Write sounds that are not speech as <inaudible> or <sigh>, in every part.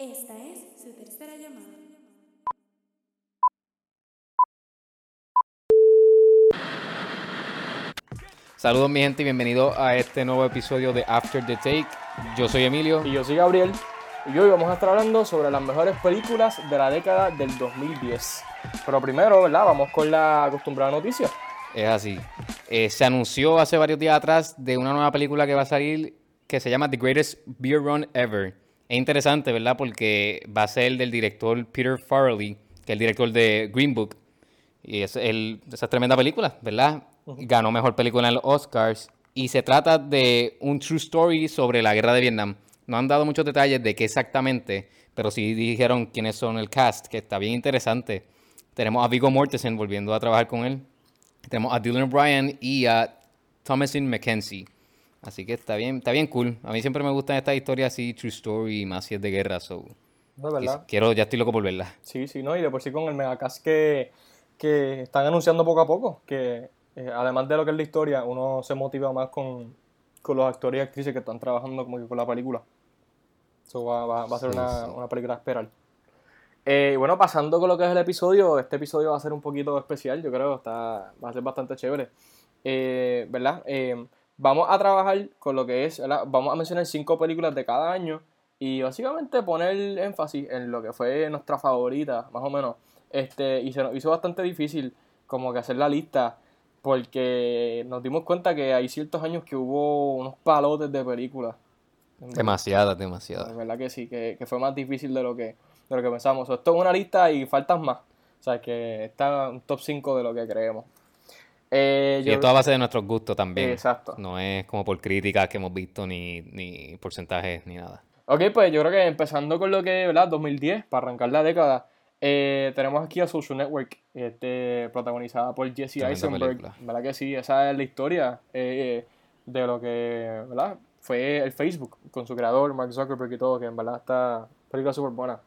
Esta es su tercera llamada. Saludos mi gente y bienvenidos a este nuevo episodio de After the Take. Yo soy Emilio. Y yo soy Gabriel. Y hoy vamos a estar hablando sobre las mejores películas de la década del 2010. Pero primero, ¿verdad? Vamos con la acostumbrada noticia. Es así. Eh, se anunció hace varios días atrás de una nueva película que va a salir que se llama The Greatest Beer Run Ever. Es interesante, ¿verdad? Porque va a ser del director Peter Farrelly, que es el director de Green Book. Y es el, esa es tremenda película, ¿verdad? Ganó mejor película en los Oscars. Y se trata de un true story sobre la guerra de Vietnam. No han dado muchos detalles de qué exactamente, pero sí dijeron quiénes son el cast, que está bien interesante. Tenemos a Vigo Mortensen volviendo a trabajar con él. Tenemos a Dylan O'Brien y a Thomasin McKenzie. Así que está bien, está bien cool. A mí siempre me gustan estas historias así, true story, más si es de guerra. So. No, ¿verdad? Quiero, ya estoy loco por verla. Sí, sí, ¿no? Y de por sí con el megacast que, que están anunciando poco a poco, que eh, además de lo que es la historia, uno se motiva más con, con los actores y actrices que están trabajando como que con la película. Eso va, va, va a ser Sí, una, sí. una película a esperar. Eh, y bueno, pasando con lo que es el episodio, este episodio va a ser un poquito especial, yo creo, está, va a ser bastante chévere. Eh, ¿Verdad? Eh, vamos a trabajar con lo que es, ¿verdad? Vamos a mencionar cinco películas de cada año y básicamente poner énfasis en lo que fue nuestra favorita, más o menos. Este, y se nos hizo bastante difícil como que hacer la lista porque nos dimos cuenta que hay ciertos años que hubo unos palotes de películas. Demasiadas, La demasiadas. verdad que sí, que, que fue más difícil de lo que, de lo que pensamos. Esto es una lista y faltan más. O sea, que está un top 5 de lo que creemos. Eh, Y yo- esto a base de nuestros gustos también. Exacto. No es como por críticas que hemos visto, ni, ni porcentajes, ni nada. Ok, pues yo creo que empezando con lo que, ¿verdad? 2010, para arrancar la década, eh, tenemos aquí a Social Network, este, protagonizada por Jesse Tremenda Eisenberg. película. ¿Verdad que sí? Esa es la historia eh, de lo que, ¿verdad? Fue el Facebook con su creador, Mark Zuckerberg y todo, que en verdad está película súper buena.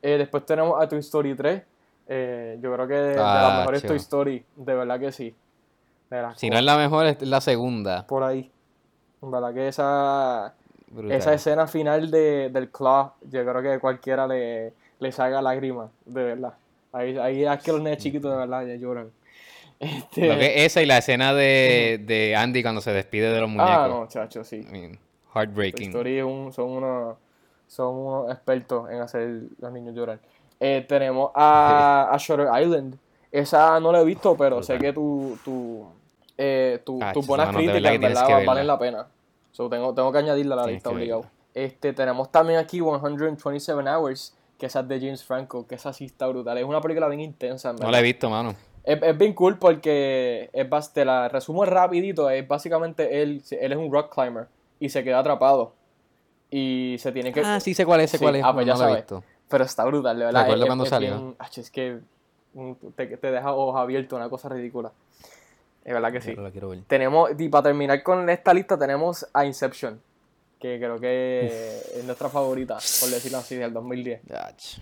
Después tenemos a Toy Story 3. eh, yo creo que de, de Ah, las mejores. Toy Story, de verdad que sí. Si no es la mejor, es la segunda. por ahí. En verdad que esa, Brutal. esa escena final de, del Claw, yo creo que cualquiera le, le salga lágrimas, de verdad. Ahí, ahí es que los nenes chiquitos de verdad ya lloran. Este, Lo que es esa y la escena de, de Andy cuando se despide de los muñecos. ah, no, chacho, sí. I mean, heartbreaking. Un- son, unos, son unos expertos en hacer los niños llorar. Eh, tenemos a, <laughs> a Shutter Island. Esa no la he visto, pero sé que tu, tu, eh, tu- Ah, tus buenas críticas verdad que valen la pena. So, tengo, tengo que añadirla a la Tienes lista obligado. Este, tenemos también aquí 127 Hours, que esa es de James Franco, que esa sí está brutal. Es una película bien intensa, en No la he visto, mano. Es, es bien cool porque es, te la resumo rapidito, es básicamente él, él es un rock climber y se queda atrapado. Y se tiene que... Ah, sí sé cuál es, sé Sí, cuál es. ah, pues no ya la he visto. Pero está brutal, de verdad. Recuerdo es- cuando es salió. bien- ach, es que te, te deja ojos abiertos, una cosa ridícula. Es verdad que sí. Pero la quiero ver. Tenemos, y para terminar con esta lista, tenemos a Inception, que creo que es nuestra favorita, por decirlo así, del 2010. Yach.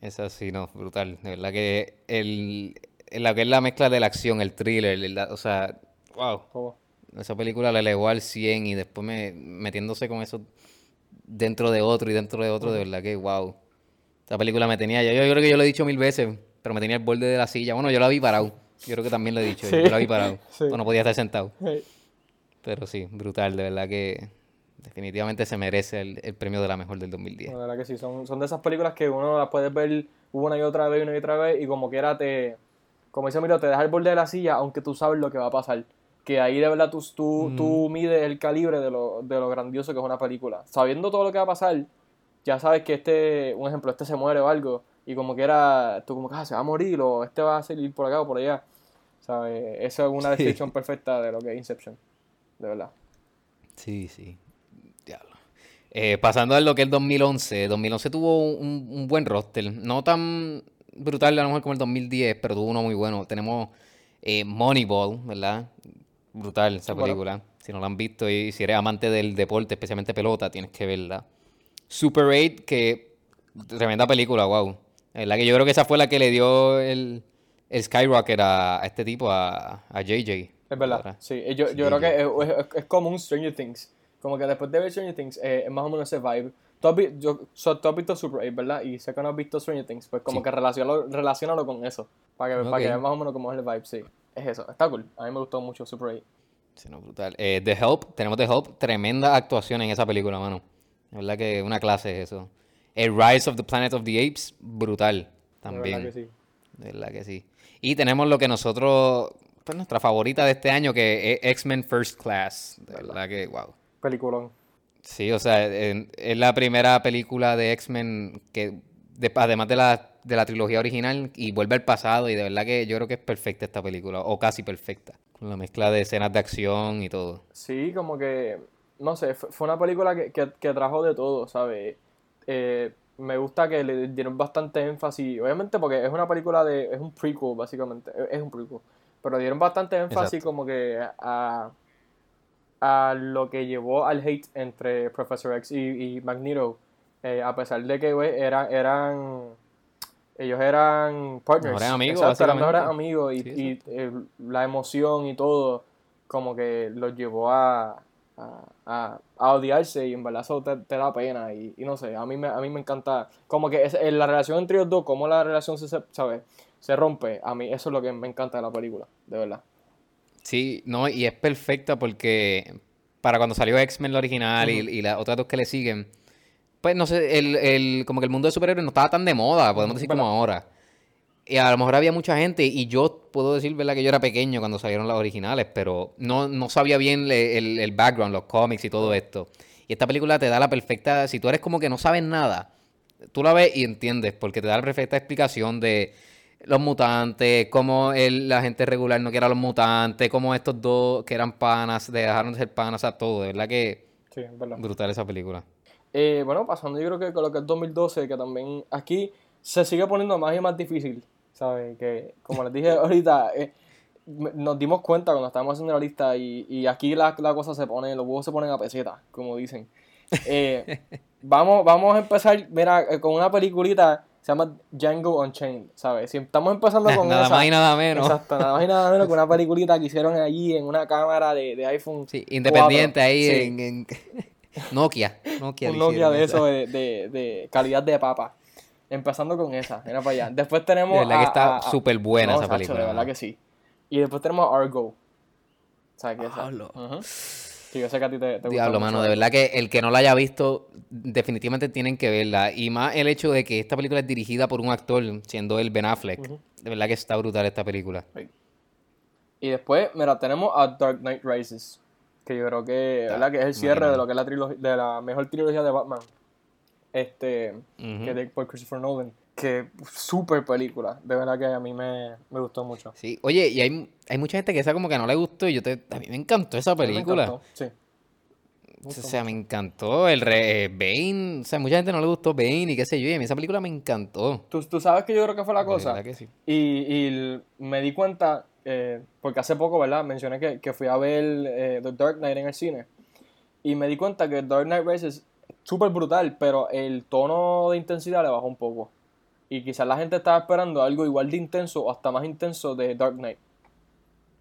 Esa sí, no, brutal. De verdad que el, la que es la mezcla de la acción, el thriller, la- o sea, wow. Oh, Esa película la elevó al 100 y después me, metiéndose con eso dentro de otro y dentro de otro, de verdad que wow. Esa película me tenía, yo, yo creo que yo lo he dicho mil veces, pero me tenía el borde de la silla. Bueno, yo la vi parado. Yo creo que también lo he dicho, Sí, yo la vi parado. <laughs> sí. O no podía estar sentado. Pero sí, brutal, de verdad que definitivamente se merece el, el premio de la mejor del 2010. La verdad que sí, son, son de esas películas que uno las puedes ver una y otra vez, una y otra vez, y como quiera te, como dice Miro, te deja el borde de la silla, aunque tú sabes lo que va a pasar. Que ahí de verdad tú, tú, tú mides el calibre de lo, de lo grandioso que es una película. Sabiendo todo lo que va a pasar, ya sabes que este, un ejemplo, este se muere o algo, y como quiera, tú como que ah, se va a morir, o este va a salir por acá o por allá. ¿Sabes? Esa es una descripción perfecta de lo que es Inception. De verdad. Sí, sí. Diablo. Eh, pasando a lo que es el 2011. 2011 tuvo un, un buen roster. No tan brutal a lo mejor como el 2010, pero tuvo uno muy bueno. Tenemos eh, Moneyball, ¿verdad? Brutal esa Bueno. película. Si no la han visto y si eres amante del deporte, especialmente pelota, tienes que verla. Super 8, que tremenda película, wow. La que yo creo que esa fue la que le dio el, el skyrocket a, a este tipo, a, a JJ. Es verdad, ¿verdad? sí. Eh, Yo, yo creo que es, es- es como un Stranger Things. Como que después de ver Stranger Things, eh, es más o menos ese vibe. tú has, yo, so, tú has visto Super 8, ¿verdad? Y sé que no has visto Stranger Things, pues como Sí. que relacionalo, relacionalo con eso, para que, para que veas más o menos cómo es el vibe, sí. Es eso, está cool. A mí me gustó mucho Super 8. Sí, no, brutal. Eh, The Help, tenemos The Help, tremenda actuación en esa película, mano. La verdad que una clase es eso. El Rise of the Planet of the Apes, brutal De también. verdad que sí. De verdad que sí. Y tenemos lo que nosotros, pues nuestra favorita de este año, que es X-Men First Class. De verdad que, wow. Peliculón. Sí, o sea, es la primera película de X-Men que, de- además de la, de la trilogía original, y vuelve al pasado, y de verdad que yo creo que es perfecta esta película, o casi perfecta, con la mezcla de escenas de acción y todo. Sí, como que, no sé, fue fue una película que, que, que trajo de todo, ¿sabes? Eh, me gusta que le dieron bastante énfasis, obviamente porque es una película de, es un prequel básicamente, es es un prequel, pero dieron bastante énfasis Exacto. como que a, a lo que llevó al hate entre Professor X y, y Magneto, eh, a pesar de que güey, era- eran, ellos eran partners, Mejores amigos, exacto, eran básicamente. mejores amigos y, Sí, y, eh, la emoción y todo como que los llevó a, a, a- a odiarse y en verdad eso te, te da pena y, y no sé, a mí me, a mí me encanta como que es, la relación entre ellos dos, cómo la relación se, ¿sabes? se rompe, a mí eso es lo que me encanta de la película, de verdad. Sí, no, y es perfecta porque para cuando salió X-Men la original y, y las otras dos que le siguen, pues no sé, el, el- como que el mundo de superhéroes no estaba tan de moda, podemos decir como ahora. Y a lo mejor había mucha gente, y yo puedo decir, ¿verdad? Que yo era pequeño cuando salieron las originales, pero no, no sabía bien le- el, el background, los cómics y todo esto. Y esta película te da la perfecta, si tú eres como que no sabes nada, tú la ves y entiendes, porque te da la perfecta explicación de los mutantes, cómo el- la gente regular no quiere a los mutantes, cómo estos dos que eran panas dejaron de ser panas a todo. De verdad que Sí, es verdad. brutal esa película. Eh, bueno, pasando yo creo que con lo que es 2012, que también aquí se sigue poniendo más y más difícil, ¿sabes? Que como les dije <laughs> ahorita, eh, nos dimos cuenta cuando estábamos haciendo la lista y, y aquí la, la cosa se pone, los huevos se ponen a peseta, como dicen. Eh, <laughs> vamos, vamos a empezar, mira, eh, con una peliculita, se llama Django Unchained, ¿sabes? Si estamos empezando <laughs> con nada esa, más y nada menos. Exacto, nada más y nada menos que una peliculita que hicieron allí en una cámara de, de iPhone Sí, independiente 4. ahí Sí. en, en- Nokia. Nokia un Nokia de eso de, de, de calidad de papa. Empezando con esa, mira para allá. Después tenemos. De verdad que está súper buena No, esa chacho, película. De verdad que sí. Y después tenemos a Argo. ¿Sabes qué es esa? Diablo. Ujú. Sí, yo sé que a ti te, te gusta Diablo, mano, de verdad que el que no la haya visto, definitivamente tienen que verla. Y más el hecho de que esta película es dirigida por un actor, siendo el Ben Affleck. De verdad que está brutal esta película. Y después, mira, tenemos a Dark Knight Rises. Que yo creo que, ¿verdad? Que es el cierre de lo que es la trilogía, de la mejor trilogía de Batman. Este, que de, por Christopher Nolan. Que súper película. De verdad que a mí me, me gustó mucho. Sí, oye, y hay, hay mucha gente que esa como que no le gustó y yo te, a mí me encantó esa me película. encantó, Sí. O sea, me encantó el re, eh, Bane, o sea, mucha gente no le gustó Bane y qué sé yo, y a mí esa película me encantó. ¿Tú, tú sabes que yo creo que fue la De cosa. que sí. Y, y me di cuenta, eh, porque hace poco, ¿verdad? Mencioné que, que fui a ver eh, The Dark Knight en el cine. Y me di cuenta que Dark Knight Rises es súper brutal, pero el tono de intensidad le bajó un poco. Y quizás la gente estaba esperando algo igual de intenso o hasta más intenso de Dark Knight.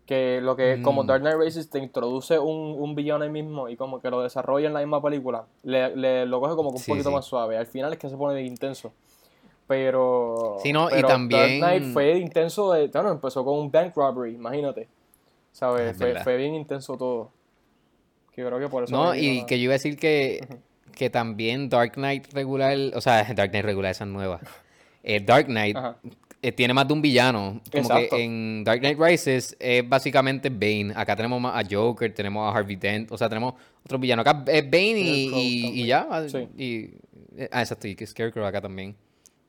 Que lo que, como Mm. Dark Knight Rises te introduce un, un villano ahí mismo y como que lo desarrolla en la misma película, le, le- lo coge como que un Sí, poquito sí. más suave. Al final es que se pone bien intenso. Pero. Sí, no, y también- Dark Knight fue intenso. De, bueno, empezó con un bank robbery, imagínate. ¿Sabes? Es Fue, fue bien intenso todo. Que creo que por eso. No, y que yo iba a decir que, que también Dark Knight regular, o sea, <laughs> Dark Knight regular, esa es nueva. Eh, Dark Knight eh, tiene más de un villano. Como Exacto. que en Dark Knight Rises es básicamente Bane. Acá tenemos más a Joker, tenemos a Harvey Dent, o sea, tenemos otro villano. Acá es Bane y, ya. ah, Sí. Y, eh, ah, exacto, y que Scarecrow acá también.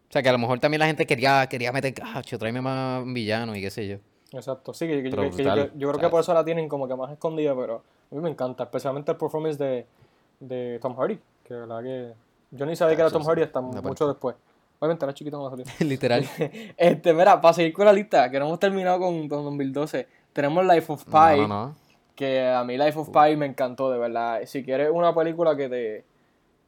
O sea, que a lo mejor también la gente quería, quería meter, cacho, tráeme más villanos y qué sé yo. Exacto. Sí, que, que- que- yo, creo- yo creo que por eso la tienen como que más escondida, pero a mí me encanta. Especialmente el performance de, de Tom Hardy. Que la verdad que. Yo ni sabía que era Tom. Hardy hasta mucho después. Obviamente era chiquito cuando salió. <laughs> Literal. <laughs> Este, mira, para seguir con la lista, que no hemos terminado con, con 2012, tenemos Life of Pi. No, no. Que a mí Life of Pi me encantó, de verdad. Si quieres una película que te...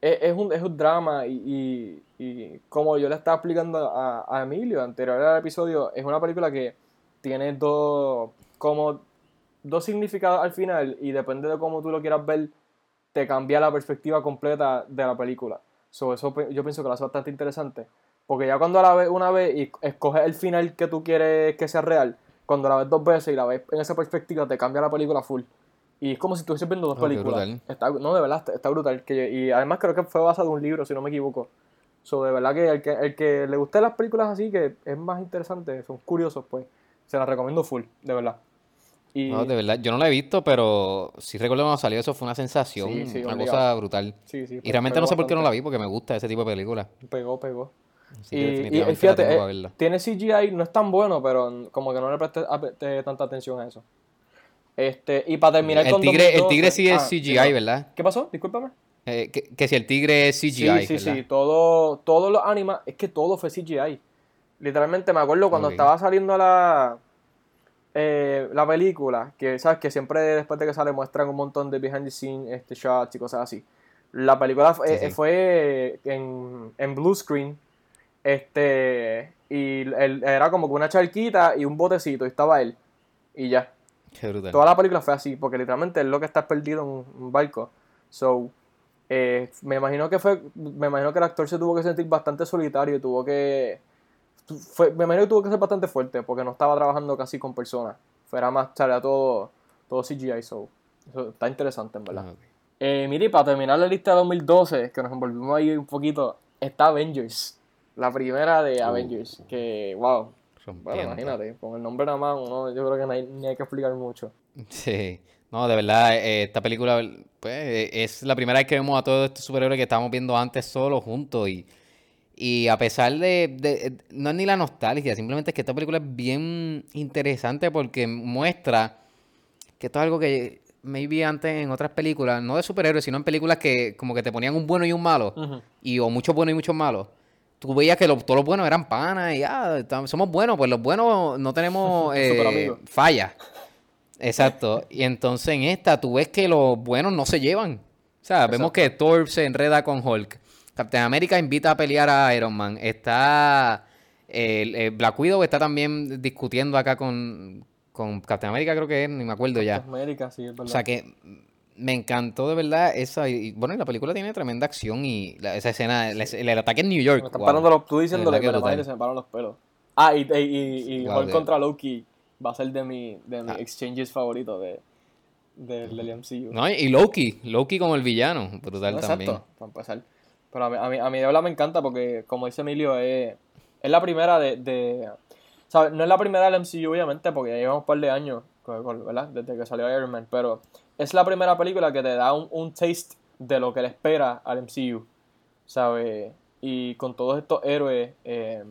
Es, es un, es un drama y, y, y como yo le estaba explicando a, a Emilio anterior al episodio, es una película que tiene dos... como dos significados al final y depende de cómo tú lo quieras ver, te cambia la perspectiva completa de la película. So, eso yo pienso que lo hace bastante interesante. Porque ya cuando la ves una vez y escoges el final que tú quieres que sea real, cuando la ves dos veces y la ves en esa perspectiva, te cambia la película full. Y es como si estuvieses viendo dos Oh, qué películas. Está, no, de verdad, está, está brutal. Que, y además creo que fue basado en un libro, si no me equivoco. So, de verdad que el, que el que le guste las películas así, que es más interesante, son curiosos, pues, se las recomiendo full, de verdad. Y, No, de verdad, yo no la he visto, pero sí recuerdo cuando salió eso, fue una sensación, Sí, sí, una obligado. cosa brutal. sí, sí, Y realmente no sé por qué no la vi, porque me gusta ese tipo de películas. Pegó, pegó. Así Y, que y, fíjate, eh, tiene CGI, no es tan bueno, pero como que no le presté te- tanta atención a eso. Este, y para terminar El con tigre, el 2012 tigre sí es ah, CGI. ¿verdad? ¿Qué pasó? Discúlpame. Eh, que, que si el tigre es CGI, Sí, sí, ¿verdad? sí. Todo, todos los animas, es que todo fue CGI. Literalmente me acuerdo cuando estaba saliendo la, eh, la película, que sabes que siempre después de que sale muestran un montón de behind the scenes este, shots y cosas así. La película fue, Sí, eh, sí. fue en, en blue screen. Este, y era como que una charquita y un botecito, y estaba él. Y ya. Qué brutal. Toda la película fue así, porque literalmente es lo que está perdido en un, barco. So, eh, me imagino que fue, me imagino que el actor se tuvo que sentir bastante solitario, tuvo que, fue- me imagino que tuvo que ser bastante fuerte, porque no estaba trabajando casi con personas. Fuera más, salía todo, todo CGI, so, eso está interesante en verdad. Ah, ok. Eh, mire, para terminar la lista de 2012, que nos envolvimos ahí un poquito, está Avengers. La primera de Uh. Avengers, que, wow, bueno, imagínate, con el nombre nada más, uno, yo creo que no hay- ni hay que explicar mucho. Sí, no, de verdad, eh, esta película pues, es la primera vez que vemos a todos estos superhéroes que estábamos viendo antes solos juntos y, y a pesar de, de- no es ni la nostalgia, simplemente es que esta película es bien interesante porque muestra que esto es algo que maybe antes en otras películas, no de superhéroes, sino en películas que como que te ponían un bueno y un malo y o muchos buenos y muchos malos. Tú veías que lo- todos los buenos eran panas y ah, somos buenos, pues los buenos no tenemos <laughs> eh, fallas. Exacto. Y entonces en esta tú ves que los buenos no se llevan. O sea, vemos que Thor se enreda con Hulk. Captain America invita a pelear a Iron Man. Está el, el Black Widow está también discutiendo acá con, con Captain America, creo que es, ni me acuerdo ya. América, sí, es verdad. O sea que me encantó de verdad esa. Y, bueno, y la película tiene tremenda acción y la- esa escena, el, el ataque en New York. me están wow. parando los, tú diciéndole que la se me paran los pelos. Ah, y, y, y, y Wow, Hulk contra Loki va a ser de mi, de mis Ah. exchanges favoritos de, de, del MCU. No, y Loki, Loki como el villano, brutal No, también. Exacto, para empezar. Pero a mí, a mí, de verdad me encanta porque, como dice Emilio, es, es la primera de, de... ¿sabes? No es la primera del MCU, obviamente, porque ya llevamos un par de años, ¿verdad? Desde que salió Iron Man, pero es la primera película que te da un, un taste de lo que le espera al MCU, ¿sabes? Y con todos estos héroes, eh,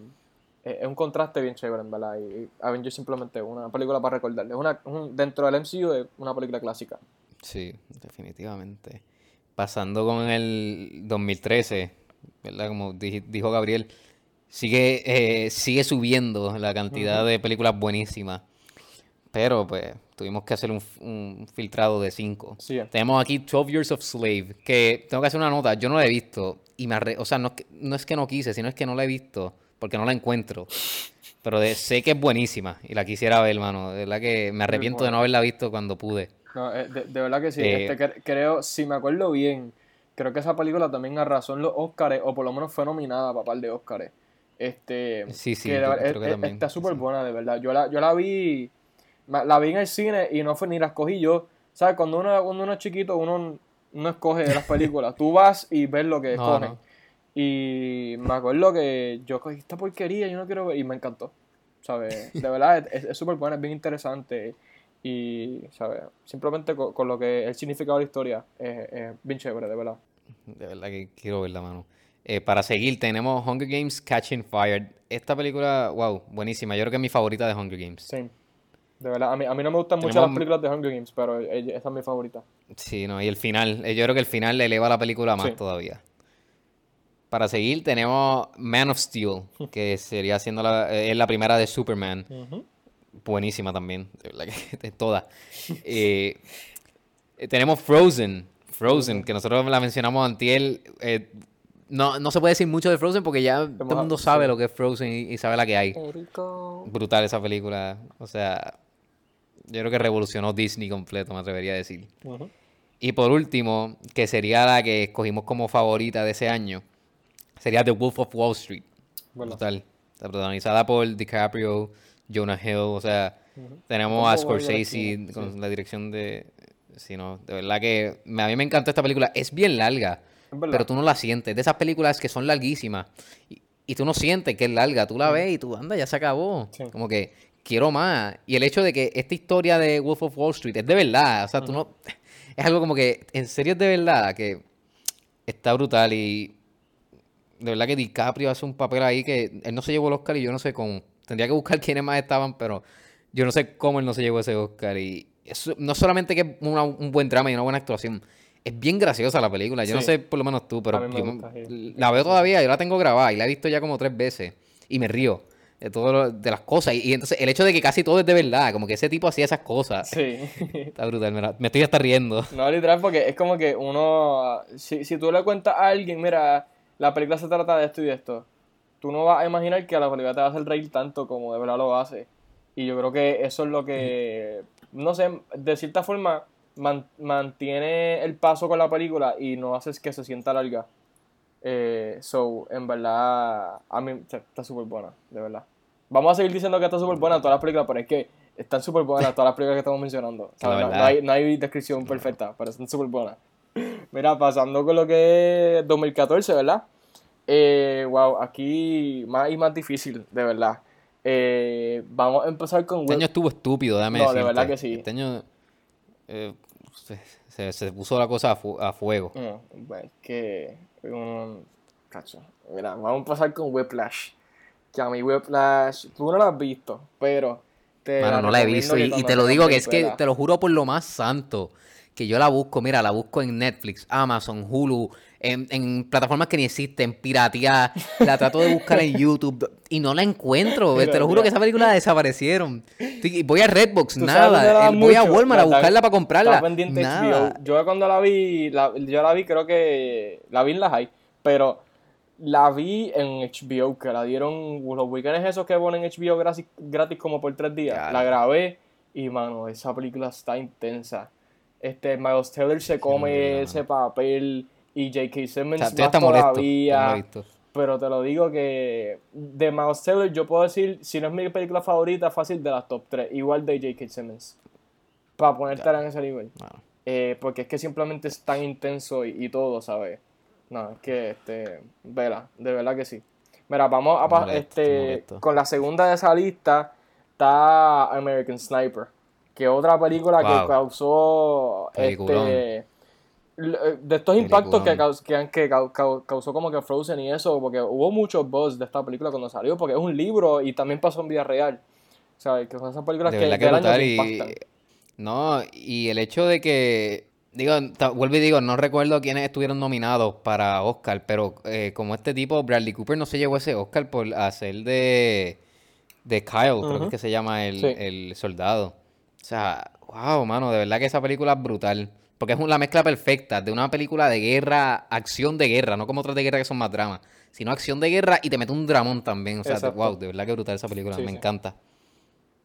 es un contraste bien chévere, verdad. Y, Avengers simplemente es una película para recordarle. Es una, un- dentro del MCU es una película clásica. Sí, definitivamente. Pasando con el 2013, ¿verdad? Como dij- dijo Gabriel, sigue, eh, sigue subiendo la cantidad de películas buenísimas. Pero pues tuvimos que hacer un, un filtrado de 5. Sí. Tenemos aquí 12 Years of Slave, que tengo que hacer una nota, yo no la he visto. Y me arre- o sea, no es, que, no es que no quise, sino es que no la he visto porque no la encuentro. Pero de- sé que es buenísima y la quisiera ver, hermano. De verdad que me arrepiento de no haberla visto cuando pude. No, eh, de, de verdad que sí. Eh, Este, cre- creo, si me acuerdo bien, creo que esa película también arrasó en los Oscars, o por lo menos fue nominada para par de Oscars. Este, Sí, sí, que creo es- que es- también, está súper sí. buena, de verdad. Yo la, yo la vi, la vi en el cine y no fue ni la escogí yo. ¿Sabes? Cuando uno, cuando uno es chiquito, uno no escoge las películas. Tú vas y ves lo que escogen. no. Y me acuerdo que yo cogí esta porquería, yo no quiero ver, y me encantó. ¿Sabes? De verdad, es es súper buena, es bien interesante. Y, ¿sabes? Simplemente con, con lo que el significado de la historia es, es bien chévere, de verdad. De verdad que quiero verla, mano. Eh, para seguir, tenemos Hunger Games Catching Fire. Esta película, wow, buenísima. Yo creo que es mi favorita de Hunger Games. Sí. De verdad, a mí, a mí no me gustan mucho las películas de Hunger Games, pero esa es mi favorita. Sí, no, y el final, eh, yo creo que el final le eleva la película más Sí. todavía. Para seguir, tenemos Man of Steel, <laughs> que sería siendo la, eh, es la primera de Superman. Buenísima también, de verdad que <laughs> de todas. Eh, eh, tenemos Frozen, Frozen, que nosotros la mencionamos antiel. eh, no, no se puede decir mucho de Frozen porque ya todo el mundo sabe sí. lo que es Frozen y, y sabe la que hay. Erico. Brutal esa película. O sea, yo creo que revolucionó Disney completo, me atrevería a decir. Y por último, que sería la que escogimos como favorita de ese año, sería The Wolf of Wall Street. Bueno. Brutal. Está protagonizada por DiCaprio, Jonah Hill, o sea, tenemos ¿Cómo a Scorsese con la dirección de... Sí, no, de verdad que a mí me encanta esta película. Es bien larga, Es pero tú no la sientes. De esas películas que son larguísimas y, y tú no sientes que es larga. Tú la ves y tú, anda, ya se acabó. Sí. Como que quiero más. Y el hecho de que esta historia de Wolf of Wall Street es de verdad. O sea, tú no... Es algo como que, en serio es de verdad, que está brutal y de verdad que DiCaprio hace un papel ahí que él no se llevó el Oscar y yo no sé cómo. Tendría que buscar <laughs> quiénes más estaban, pero yo no sé cómo él no se llevó ese Oscar. Y eso, no solamente que es una- un buen drama y una buena actuación, es bien graciosa la película. Yo no sé por lo menos tú, pero me yo me- gusta, sí. la veo todavía, yo la tengo grabada y la he visto ya como tres veces y me río de todo lo- de las cosas. Y, y entonces el hecho de que casi todo es de verdad, como que ese tipo hacía esas cosas, Sí. <laughs> está brutal. Me, la- me estoy hasta riendo. No, literal, porque es como que uno. Si, si tú le cuentas a alguien, mira, la película se trata de esto y de esto, tú no vas a imaginar que la película te va a hacer reír tanto como de verdad lo hace. Y yo creo que eso es lo que. No sé, de cierta forma, man- mantiene el paso con la película y no haces que se sienta larga. Eh, so, en verdad, a mí está súper buena, de verdad. Vamos a seguir diciendo que está súper buena en todas las películas, pero es que están súper buenas todas las películas que estamos mencionando. O sea, La no, verdad. no hay, no hay descripción perfecta, pero están súper buenas. Mira, pasando con lo que es 2014, ¿verdad? Eh, wow, aquí más y más difícil, de verdad. Eh, vamos a empezar con Este año estuvo estúpido, déjame No, de verdad que sí. Este año eh, se, se- se puso la cosa a, fu- a fuego. No, bueno, que cacho. Mira, vamos a empezar con Whiplash. Que a mí Whiplash, tú no la has visto, pero te Mano, no la he visto. Y, y te lo digo que es que, te lo juro por lo más santo, que yo la busco, mira, la busco en Netflix, Amazon, Hulu, en, en plataformas que ni existen, piratear, la trato de buscar en YouTube y no la encuentro. <laughs> Mira, te lo juro mira. que esa película la desaparecieron. Voy a Redbox, ¿Tú sabes dónde la nada. Eh, Voy a? Walmart a La- buscarla para comprarla. Nada. Yo cuando la vi, la- yo la vi, creo que la vi en la high, pero la vi en HBO, que la dieron los weekends esos que ponen HBO gratis, gratis como por tres días. Claro. La grabé y, mano, esa película está intensa. Este, Miles Taylor se come ese papel y J.K. Simmons O sea, más molesto. todavía. Pero te lo digo que de Miles Taylor yo puedo decir, si no es mi película favorita, fácil de las top 3. Igual de J.K. Simmons. Para ponértela en ese nivel. Bueno. Eh, porque es que simplemente es tan intenso y, y todo, ¿sabes? No, es que, este, vela, de verdad que sí. Mira, vamos a Molesto, este, molesto. con la segunda de esa lista está American Sniper, que otra película que causó Peliculón. este eh, de estos impactos que, caus- que, causó como que Frozen y eso, porque hubo muchos buzz de esta película cuando salió, porque es un libro y también pasó en vida real. O sea, que son esas películas De que que año que y... impactan. No, y el hecho de que... Digo, vuelvo y digo, no recuerdo quiénes estuvieron nominados para Oscar, pero eh, como este tipo, Bradley Cooper no se llevó ese Oscar por hacer de... De Kyle, creo que es que se llama el, Sí. el soldado. O sea, wow, mano, de verdad que esa película es brutal. Porque es una mezcla perfecta de una película de guerra, acción de guerra, no como otras de guerra que son más dramas, sino acción de guerra y te mete un dramón también. O sea, Exacto. wow, de verdad que brutal esa película, Sí, me sí. encanta.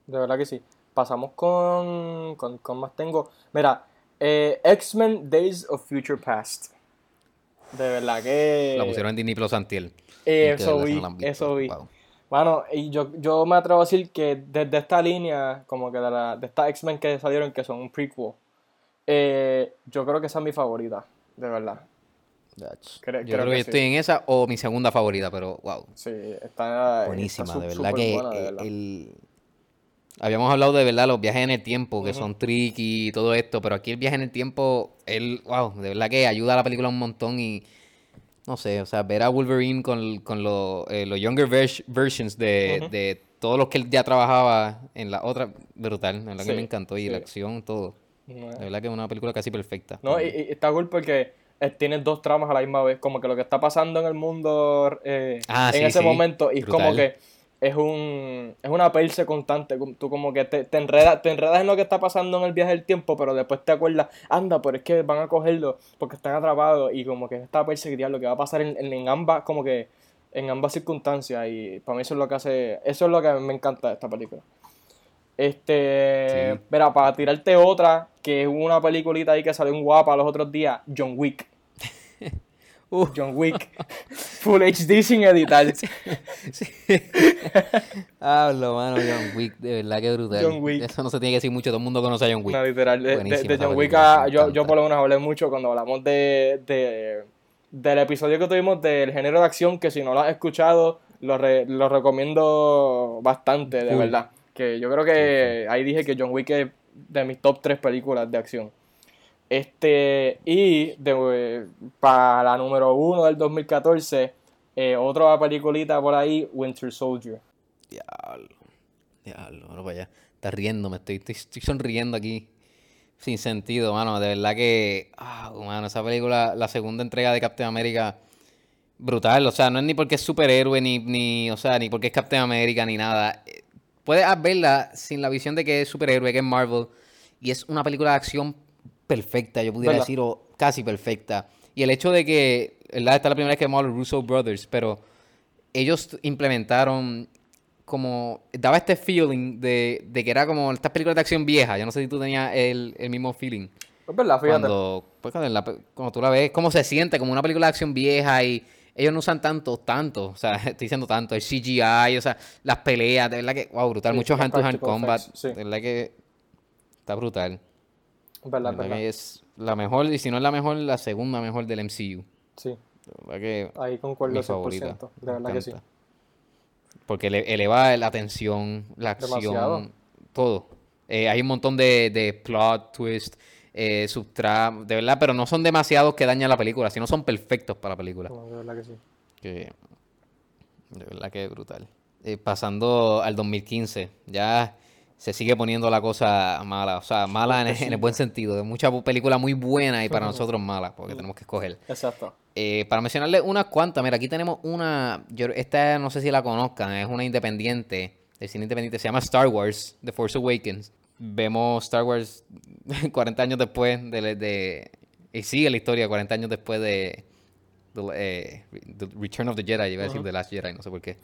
De verdad que sí. Pasamos con, con, con más tengo. Mira, eh, X-Men Days of Future Past. De verdad que... La pusieron en Disney Plus Antiel. Eh, eso vi, la eso vi. Wow. Bueno, y yo, yo me atrevo a decir que desde esta línea, como que de, la, de estas X-Men que salieron, que son un prequel, eh, yo creo que esa es mi favorita, de verdad. Creo- Yo creo creo que que sí. estoy en esa o mi segunda favorita, pero wow, Sí, está buenísima, está su- de verdad que buena, de verdad. el... Habíamos hablado de verdad los viajes en el tiempo, que son tricky y todo esto, pero aquí el viaje en el tiempo, él, wow, de verdad que ayuda a la película un montón y no sé, o sea, ver a Wolverine con, con los, eh, los younger vers- versions de, de todos los que él ya trabajaba en la otra, brutal, de verdad que Sí, me encantó y la acción, todo. No, De verdad que es una película casi perfecta. No, y, y está cool porque eh, tienes dos tramas a la misma vez, como que lo que está pasando en el mundo eh, Ah, en sí, ese momento, y es como que es un es una perse constante, como- tú como que te, te enredas, te enredas en lo que está pasando en el viaje del tiempo, pero después te acuerdas, anda, pero es que van a cogerlo porque están atrapados, y como que esta perse que lo que va a pasar en, en, en ambas, como que en ambas circunstancias, y para mí eso es lo que hace, eso es lo que me encanta de esta película. Este, Sí. mira, para tirarte otra, que es una peliculita ahí que salió en guapa los otros días, John Wick. Uh. John Wick. <laughs> Full HD sin editar. <laughs> Hablo, mano, John Wick, de verdad que brutal. John Wick. Eso no se tiene que decir mucho, todo el mundo conoce a John Wick. No, literal. De, John Wick, a- yo, yo por lo menos hablé mucho cuando hablamos de, de- del episodio que tuvimos del género de acción, que si no lo has escuchado, lo, re- lo recomiendo bastante, de verdad. Que yo creo que ahí dije que John Wick es de mis top 3 películas de acción. Este, y para la número 1 del 2014, eh, otra peliculita por ahí, Winter Soldier. Diablo. Diablo, para allá. Está riendo, me estoy, estoy, estoy sonriendo aquí. Sin sentido, mano. De verdad que. Ah, mano, esa película, la segunda entrega de Captain America, brutal. O sea, no es ni porque es superhéroe, ni, ni, o sea, ni porque es Captain America, ni nada. Eh, Puedes verla sin la visión de que es superhéroe, que es Marvel. Y es una película de acción perfecta, yo pudiera ¿Verdad? decir, o casi perfecta. Y el hecho de que, ¿verdad? Esta es la primera vez que vemos a los Russo Brothers, pero ellos implementaron como daba este feeling de, de que era como estas películas de acción viejas. Yo no sé si tú tenías el, el mismo feeling. Es verdad, fíjate. Cuando, pues, cuando, la cuando tú la ves, cómo se siente como una película de acción vieja y ellos no usan tanto, tanto, o sea, <laughs> estoy diciendo tanto, el CGI, o sea, las peleas, de verdad que, wow, brutal, Sí, mucho los hand to hand practical combat, sí. de verdad que está brutal. Verdad, es verdad verdad. que es la mejor, y si no es la mejor, la segunda mejor del MCU. Sí, que ahí concuerdo mi 100%. favorita. De verdad que sí. Porque ele- eleva la tensión, la acción, Demasiado. todo. Eh, hay un montón de, de plot twist, eh, de verdad, pero no son demasiados que dañan la película, sino son perfectos para la película. No, de verdad que sí. Que, de verdad que es brutal. Eh, pasando al 2015, ya se sigue poniendo la cosa mala, o sea, mala en, el- en el buen sentido, de mucha película muy buena y para nosotros mala, porque tenemos que escoger. Exacto. Eh, para mencionarle unas cuantas, mira, aquí tenemos una, yo, esta no sé si la conozcan, es una independiente, de cine independiente, se llama Star Wars, The Force Awakens. Vemos Star Wars <laughs> 40 años después de, de- y sigue la historia 40 años después de, de, eh, The Return of the Jedi, iba a decir The Last Jedi, no sé por qué.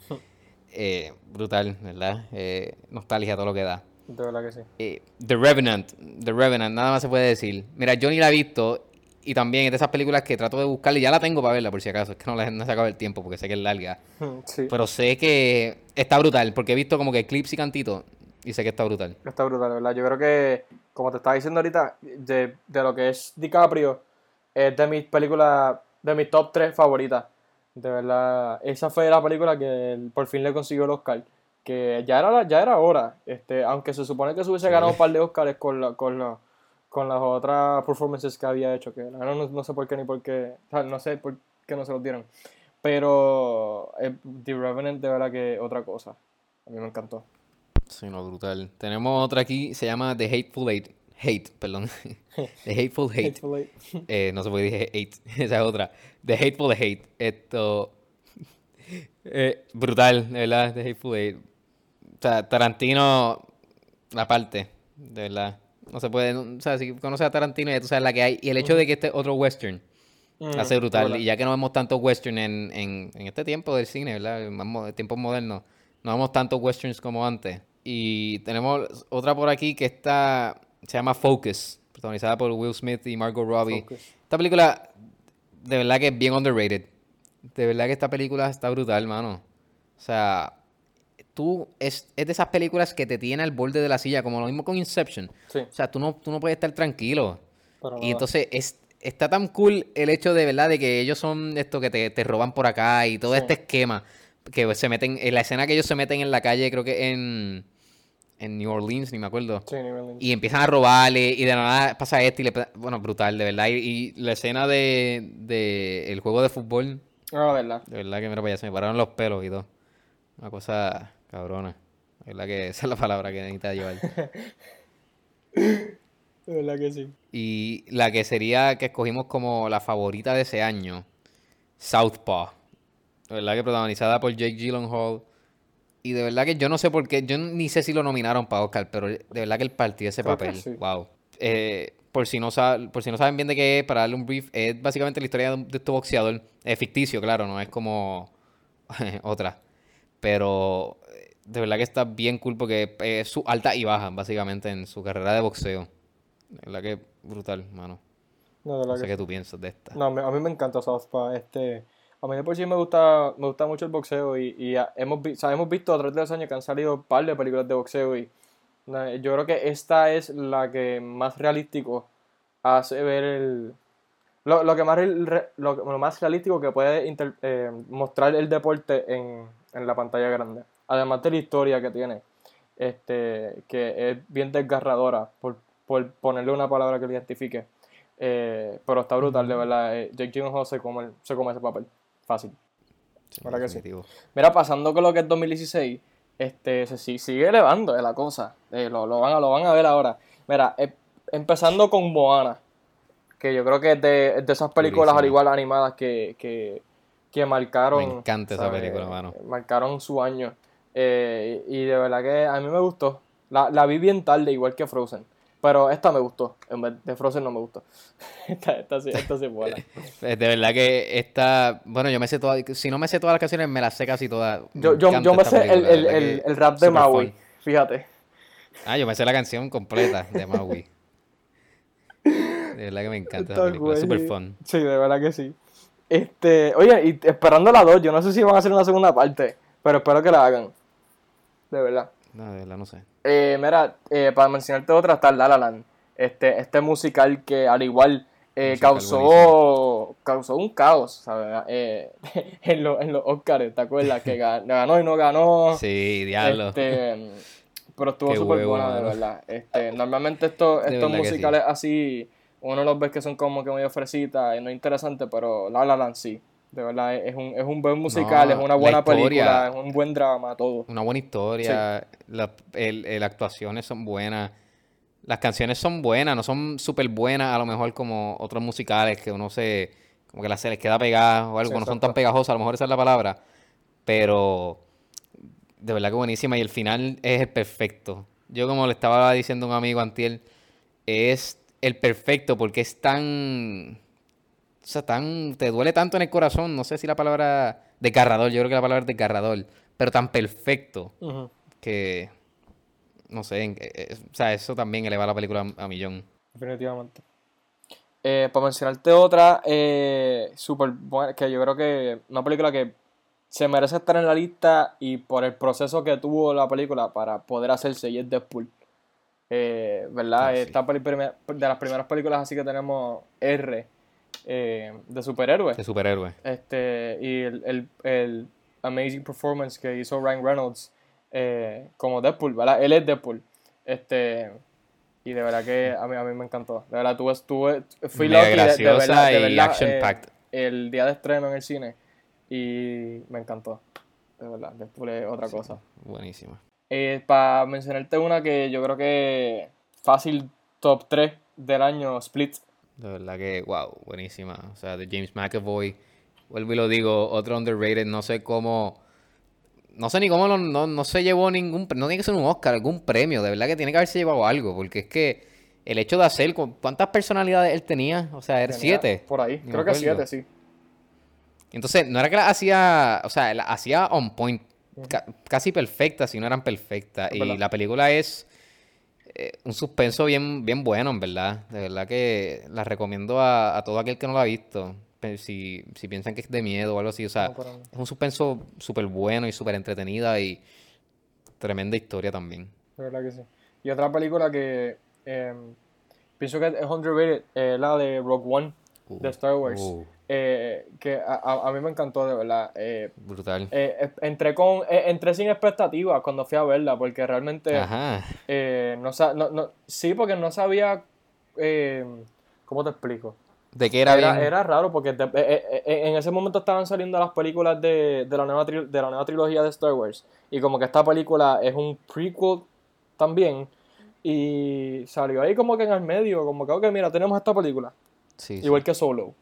Eh, brutal, ¿verdad? Eh, nostalgia, todo lo que da. De verdad que sí. Eh, The Revenant, The Revenant, nada más se puede decir. Mira, yo ni la he visto y también es de esas películas que trato de buscar y ya la tengo para verla por si acaso, es que no, la, no se acaba el tiempo porque sé que es larga. <laughs> Sí. Pero sé que está brutal porque he visto como que clips y cantitos y sé que está brutal. Está brutal, ¿verdad? Yo creo que, como te estaba diciendo ahorita, de, de lo que es DiCaprio, es de mis películas, de mis top 3 favoritas. De verdad, esa fue la película que por fin le consiguió el Oscar. Que ya era, la- ya era hora, este, aunque se supone que se hubiese ganado un par de Oscars con, la- con, la- con las otras performances que había hecho, que no, no sé por qué ni por qué, o sea, no sé por qué no se los dieron. Pero eh, The Revenant de verdad que otra cosa. A mí me encantó. Sí, no, brutal. Tenemos otra aquí, se llama The Hateful Eight. Hate, perdón. <laughs> The Hateful Hate. Hateful Eight. <laughs> Eh, no por qué dije hate, <laughs> esa es otra. The Hateful Hate. Esto. eh, brutal, de verdad, The Hateful Eight. O sea, Tarantino, la parte, de verdad. No se puede, o sea, si conoces a Tarantino ya tú sabes la que hay. Y el hecho de que este otro western Mm, hace brutal. Y ya que no vemos tantos western en, en, en este tiempo del cine, ¿verdad? En tiempos modernos, no vemos tantos westerns como antes. Y tenemos otra por aquí que está, se llama Focus, protagonizada por Will Smith y Margot Robbie. Focus. Esta película, de verdad que es bien underrated. De verdad que esta película está brutal, mano. O sea, tú, es, es de esas películas que te tiene al borde de la silla, como lo mismo con Inception. Sí, O sea, tú no, tú no puedes estar tranquilo. Y entonces es, está tan cool el hecho de verdad de que ellos son esto que te, te roban por acá y todo Sí. este esquema que se meten en la escena que ellos se meten en la calle, creo que en, en New Orleans, ni me acuerdo. Sí, ni me- Y empiezan a robarle y de la nada pasa esto y le bueno, brutal, de verdad. Y, y la escena de, de el juego de fútbol, No, la verdad. de verdad que mira para allá, se me pararon los pelos y todo. Una cosa cabrona. De verdad que <laughs> esa es la palabra que necesita llevar. <laughs> De verdad que sí. Y la que sería que escogimos como la favorita de ese año, Southpaw. De verdad que protagonizada por Jake Gyllenhaal. Y de verdad que yo no sé por qué, yo ni sé si lo nominaron para Oscar, pero de verdad que él partió ese Creo papel. sí. Wow. Eh, por, si no por si no saben bien de qué es, para darle un brief, es básicamente la historia de, de este boxeador. Es ficticio, claro, no es como <laughs> otra. Pero eh, de verdad que está bien cool porque es su alta y baja, básicamente, en su carrera de boxeo. De verdad que brutal, mano. No, de No la sé que qué tú piensas de esta. No, a mí me encanta Southpaw. Este, a mí de por sí me gusta, me gusta mucho el boxeo y, hemos, o sea, hemos visto a través de los años que han salido un par de películas de boxeo y yo creo que esta es la que más realístico hace ver el... Lo, lo que más, lo, lo más realístico que puede inter- eh, mostrar el deporte en, en la pantalla grande. Además de la historia que tiene, este, que es bien desgarradora, por, por ponerle una palabra que lo identifique. Eh, pero está brutal, de verdad. Eh, Jake Gyllenhaal se come, se come ese papel. Fácil. Sí, ¿verdad que sí? Mira, pasando con lo que es 2016, este, se si- sigue elevando eh, la cosa. Eh, lo, lo van a, lo van a ver ahora. Mira, eh, empezando con Moana, que yo creo que es de, es de esas películas al igual animadas que, que, que marcaron. Me encanta esa ¿sabes? película, mano. Marcaron su año. Eh, y de verdad que a mí me gustó. La, la vi bien tarde, igual que Frozen. Pero esta me gustó. En vez de Frozen no me gustó. <laughs> esta, esta, sí, esta sí buena. <laughs> De verdad que esta. Bueno, yo me sé todas. Si no me sé todas las canciones, me las sé casi todas. Yo, Me yo, yo me esta sé el, el, el, rap de Maui. fun. Fíjate. Ah, yo me sé la canción completa de Maui. De verdad que me encanta esa película. Es super fun. Sí, de verdad que sí. Este, oye, y esperando la 2, yo no sé si van a hacer una segunda parte, pero espero que la hagan. De verdad. No, de verdad no sé. Eh, mira, eh, para mencionarte otra está La La Land. Este, este musical que al igual eh, Musical causó, causó un caos, ¿sabes? Eh, <laughs> en, los en los Oscars, ¿te acuerdas? Que ga- <laughs> ganó y no ganó. Sí, diablo. Este, pero estuvo súper buena, de verdad. Este, normalmente estos, De estos sí. musicales así, uno los ve que son como que muy fresitas y no interesantes, pero La La Land sí. De verdad, es un, es un buen musical, No, es una buena historia. película, es un buen drama, todo. Una buena historia. el- las actuaciones son buenas. Las canciones son buenas, no son súper buenas a lo mejor como otros musicales que uno se... Como que la, se les queda pegada o algo, Sí, no son tan pegajosas, a lo mejor esa es la palabra. Pero de verdad que buenísima y el final es el perfecto. Yo como le estaba diciendo a un amigo antier, es el perfecto porque es tan... O sea, tan... Te duele tanto en el corazón, no sé si la palabra desgarrador, yo creo que la palabra es desgarrador, pero tan perfecto que no sé, en- eh, eh, o sea, eso también eleva la película a, a millón. Definitivamente. Eh, para mencionarte otra, eh, súper buena, que yo creo que una película que se merece estar en la lista y por el proceso que tuvo la película para poder hacerse y es Deadpool. Eh, ¿Verdad? Ah, sí. Esta de las primeras películas así que tenemos R eh, de superhéroes. De superhéroe. Este, y el, el, el amazing performance que hizo Ryan Reynolds eh, como Deadpool, ¿verdad? Él es Deadpool. Este, y de verdad que a mí, a mí me encantó. De verdad, tuve, tuve, fui Mega lucky de- de, verdad, de y verdad, action-packed. eh, el día de estreno en el cine y me encantó. De verdad, Deadpool es otra cosa. Buenísima. Eh, para mencionarte una que yo creo que fácil top 3 del año, Split. De verdad que, wow, buenísima. O sea, de James McAvoy. Vuelvo y lo digo, otro underrated. No sé cómo. No sé ni cómo lo- no, no se llevó ningún. No tiene que ser un Oscar, algún premio. De verdad que tiene que haberse llevado algo. Porque es que el hecho de hacer. cu- ¿Cuántas personalidades él tenía? O sea, era siete. Por ahí, creo que. 7, sí. Entonces, no era que la hacía, o sea, la hacía on point, ca- casi perfecta, si no eran perfectas. Y la película es eh, un suspenso bien, bien bueno, en verdad. De verdad que la recomiendo a, a todo aquel que no la ha visto. Si, si piensan que es de miedo o algo así, o sea, No, es un suspenso súper bueno y súper entretenida y tremenda historia también. De verdad que sí. Y otra película que eh, pienso que es underrated es la de Rogue One de Star Wars. Uh, eh, que a, a- mí me encantó de verdad. Eh, brutal. eh, entré, con, eh, entré sin expectativas cuando fui a verla porque realmente Ajá. eh, no, no, no- sí porque no sabía eh, cómo te explico. ¿De qué era, Era, bien? era raro porque de- en ese momento estaban saliendo las películas de, de la nueva tri- de la nueva trilogía de Star Wars. Y como que esta película es un prequel también. Y salió ahí como que en el medio, como que, ok, mira, tenemos esta película. Sí, sí. Igual que Solo.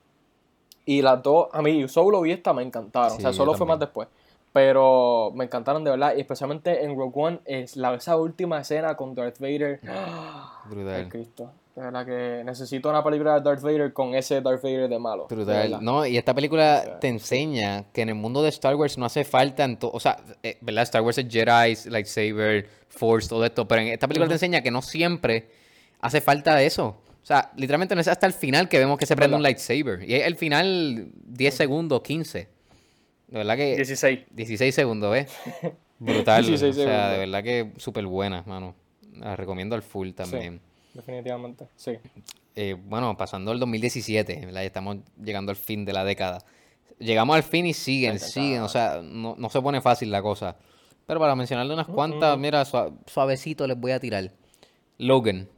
Y las dos, a mí Solo y esta me encantaron. o sea, Solo fue más después. Pero me encantaron de verdad. Y especialmente en Rogue One, es la, esa última escena con Darth Vader. <gasps> Brutal. Cristo. De verdad que necesito una película de Darth Vader con ese Darth Vader de malo. Brutal. No, y esta película sea, te enseña que en el mundo de Star Wars no hace falta, o sea, eh, ¿verdad? Star Wars es Jedi, lightsaber, Force, todo esto, pero en esta película te enseña que no siempre hace falta eso. O sea, literalmente no es hasta el final que vemos que se prende un lightsaber. Y es el final 10 segundos, 15. De verdad que... 16. 16 segundos, ¿ves? <laughs> Brutal. 16 o sea, segundos. de verdad que súper buena, mano. La recomiendo al full también. Definitivamente, sí. Eh, bueno, pasando al 2017, ¿verdad? Estamos llegando al fin de la década. Llegamos al fin y siguen, siguen. O sea, no, no se pone fácil la cosa. Pero para mencionarle unas cuantas, mira, sua- suavecito les voy a tirar. Logan.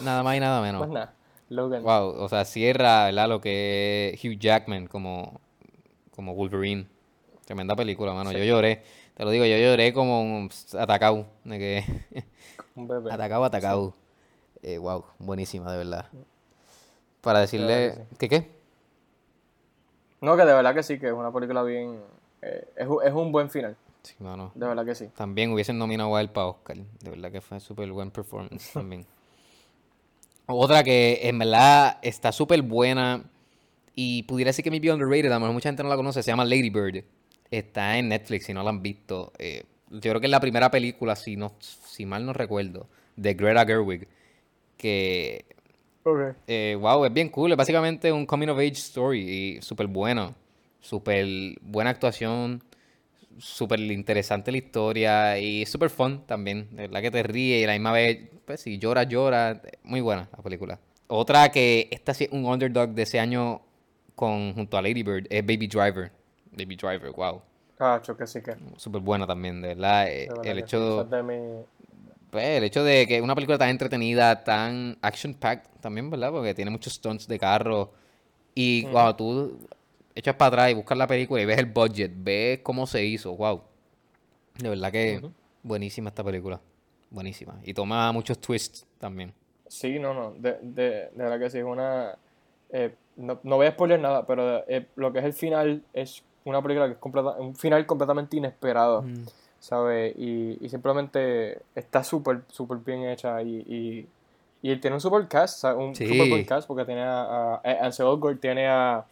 Nada más y nada menos. Pues nada, Logan. Wow, o sea, cierra, ¿verdad? Lo que es Hugh Jackman como, como Wolverine. Tremenda película, mano. Yo lloré. Te lo digo, yo lloré como un atacado. De que... Un bebé. atacado, atacado. Eh, wow, buenísima, de verdad. Para decirle... verdad ¿Qué qué? No, que de verdad que sí, que es una película bien. eh, es, un- es un buen final. Sí, mano. De verdad que sí. También hubiesen nominado a él para Oscar. De verdad que fue súper buen performance <laughs> también. Otra que en verdad está súper buena y pudiera decir que me vio underrated, a lo mejor mucha gente no la conoce, se llama Lady Bird. Está en Netflix, si no la han visto. Eh, yo creo que es la primera película, si, no, si mal no recuerdo, de Greta Gerwig. Que, eh, wow, es bien cool. Es básicamente un coming of age story y súper bueno. Súper buena actuación súper interesante la historia y súper fun también. De verdad que te ríe y la misma vez, pues si llora, llora. Muy buena la película. Otra que esta sí es un underdog de ese año con, junto a Lady Bird es Baby Driver. Baby Driver, wow. Cacho, que sí que. De Súper buena también, de verdad. eh, verdad El hecho, de mi- pues, el hecho de que una película tan entretenida, tan action-packed también, ¿verdad? Porque tiene muchos stunts de carro. Y cuando tú echas para atrás y buscas la película y ves el budget, ves cómo se hizo, wow. De verdad que buenísima esta película. Buenísima. Y toma muchos twists también. Sí, no, no. De, de, de verdad que sí, es una. eh, no, no voy a spoiler nada, pero eh, lo que es el final es una película que es completa, un final completamente inesperado, ¿sabes? Y, y simplemente está súper, súper bien hecha y, y, y tiene un super cast, ¿sabes? Un Sí. super buen cast porque tiene a, a, a Ansel Elgort, tiene a,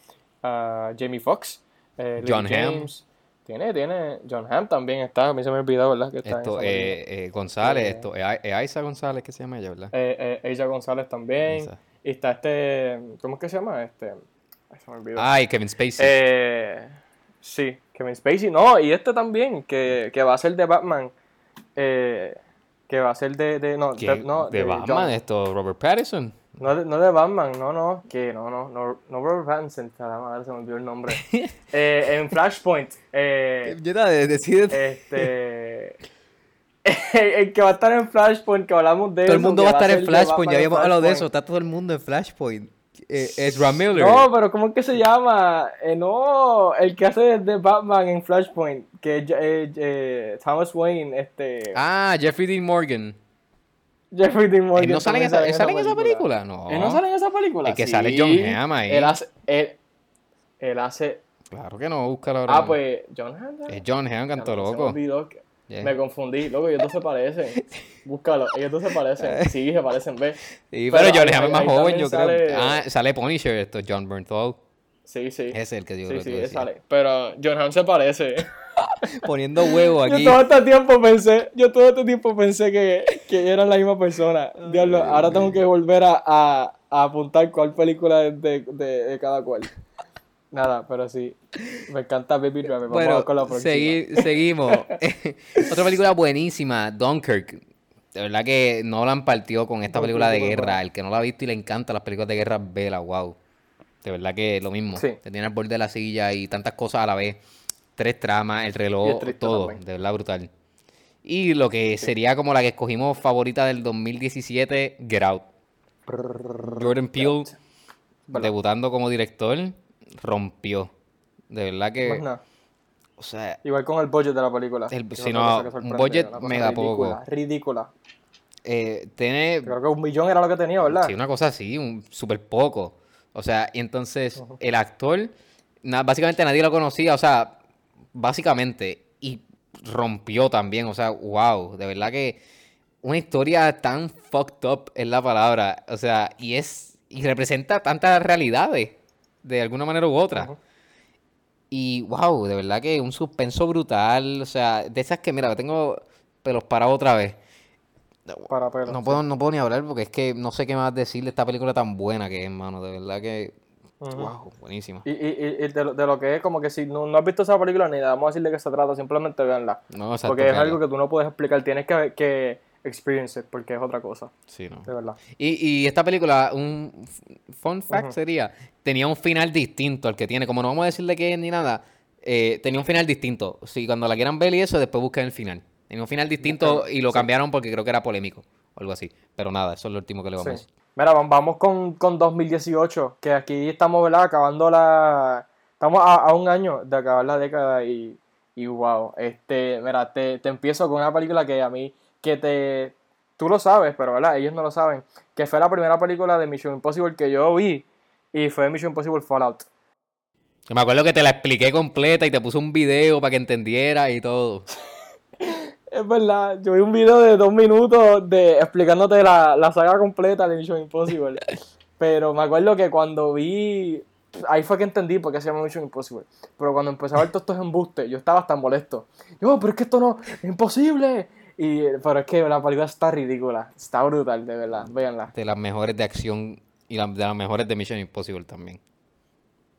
a Jamie Foxx, eh, John Hamm. James, tiene, tiene, John Hamm también está, a mí se me olvidó, ¿verdad? Que está Esto, eh, eh, González, Eh, esto, eh, eh, Aiza González, que se llama ella, ¿verdad? Eh, Ella González también. Y está este. ¿Cómo es que se llama? Este. Ay, se me olvidó. Ay, Kevin Spacey. Eh, sí, Kevin Spacey. No, y este también, que, que va a ser de Batman. Eh, que va a ser de. de no, de, no, de Batman, John- esto, Robert Pattinson. No, de, no de Batman, no, no. Que no, no. No, no Robert Pattinson. cara, madre, se me olvidó el nombre. <laughs> Eh, en Flashpoint. Eh, decide. este. <laughs> el que va a estar en Flashpoint, que hablamos de todo el mundo va a estar en Flashpoint, ya habíamos hablado de eso, está todo el mundo en Flashpoint. Eh, Ezra Miller. No, pero ¿cómo es que se llama? Eh, no, el que hace de Batman en Flashpoint, que es eh, eh, Thomas Wayne, este, Ah, Jeffrey Dean Morgan. Jeffrey Dean Morgan. ¿Él no sale en esa, él sale en esa película? No. ¿Él no sale en esa película? El que Sí. sale John Hamm ahí. Él hace, él, él hace, Claro que no, búscalo ahora. ah, pues, John Hamm. Es John Hamm, canto me loco. olvidó que- Yeah. Me confundí, loco, ellos dos se parecen. <laughs> Búscalo, ellos dos se parecen. <laughs> Sí, se parecen, ve. Sí, Pero pero John Hamm es más joven, yo sale- creo. Ah, sale Punisher, esto, John Bernthal. Sí, sí. Ese es el que yo Sí, creo sí, que decías. sale. Pero John Hamm se parece. <laughs> Poniendo huevo Yo aquí. todo este tiempo pensé, yo todo este tiempo pensé que, que eran la misma persona. Diablo, ahora tengo que volver a, a, a apuntar cuál película es de, de, de cada cual. Nada, pero sí. Me encanta Baby Driver. Vamos Bueno, con la próxima. segui- seguimos. <laughs> <laughs> Otra película buenísima, Dunkirk. De verdad que Nolan partió con esta Dunkirk, película de guerra. El que no la ha visto y le encanta las películas de guerra, vela, wow. De verdad que lo mismo. Sí. Te tiene al borde de la silla y tantas cosas a la vez. Tres tramas, el reloj, todo. también. De verdad brutal. Y lo que sería como la que escogimos favorita del 2017, Get Out. Jordan Peele, debutando como director, rompió. De verdad que, o sea, Igual con el budget de la película. El- si no, un budget mega ridícula, poco. Ridícula. eh, tiene Creo que un millón era lo que tenía, ¿verdad? sí, una cosa así, un súper poco. O sea, y entonces el actor, na- básicamente nadie lo conocía, o sea, básicamente, y rompió también, o sea, wow, de verdad que una historia tan fucked up es la palabra, o sea, y es, y representa tantas realidades, de alguna manera u otra. Y wow, de verdad que un suspenso brutal. O sea, de esas que, mira, tengo pelos parados otra vez. para pelo. No sí. puedo, no puedo ni hablar porque es que no sé qué más decir de esta película tan buena que es, mano. De verdad que. Wow, buenísima. Y, y, y- de, lo, de lo que es, como que si no, no has visto esa película ni vamos a decir de qué se trata, simplemente véanla. No, exacto. Porque es algo que tú no puedes explicar, tienes que, que experience it, porque es otra cosa, Sí, no. de verdad. Y, y esta película, un fun fact sería, tenía un final distinto al que tiene. Como no vamos a decirle qué es ni nada, eh, tenía un final distinto. Si cuando la quieran ver y eso, después busquen el final. Tenía un final distinto y lo sí. cambiaron porque creo que era polémico o algo así. Pero nada, eso es lo último que le vamos a Sí. decir. Mira, vam- vamos con, con 2018, que aquí estamos, ¿verdad? Acabando la... Estamos a, a un año de acabar la década y, y wow, este, mira, te, te empiezo con una película que a mí, que te... Tú lo sabes, pero ¿verdad? Ellos no lo saben, que fue la primera película de Mission Impossible que yo vi y fue Mission Impossible Fallout. Me acuerdo que te la expliqué completa y te puse un video para que entendieras y todo. <laughs> Es verdad, yo vi un video de dos minutos de explicándote la, la saga completa de Mission Impossible. <laughs> Pero me acuerdo que cuando vi. Ahí fue que entendí por qué se llama Mission Impossible. Pero cuando empecé a ver todos estos embustes, yo estaba tan molesto. Yo, pero es que esto no. ¡Es imposible! Y, pero es que la película está ridícula. Está brutal, de verdad. Véanla. De las mejores de acción y la- de las mejores de Mission Impossible también.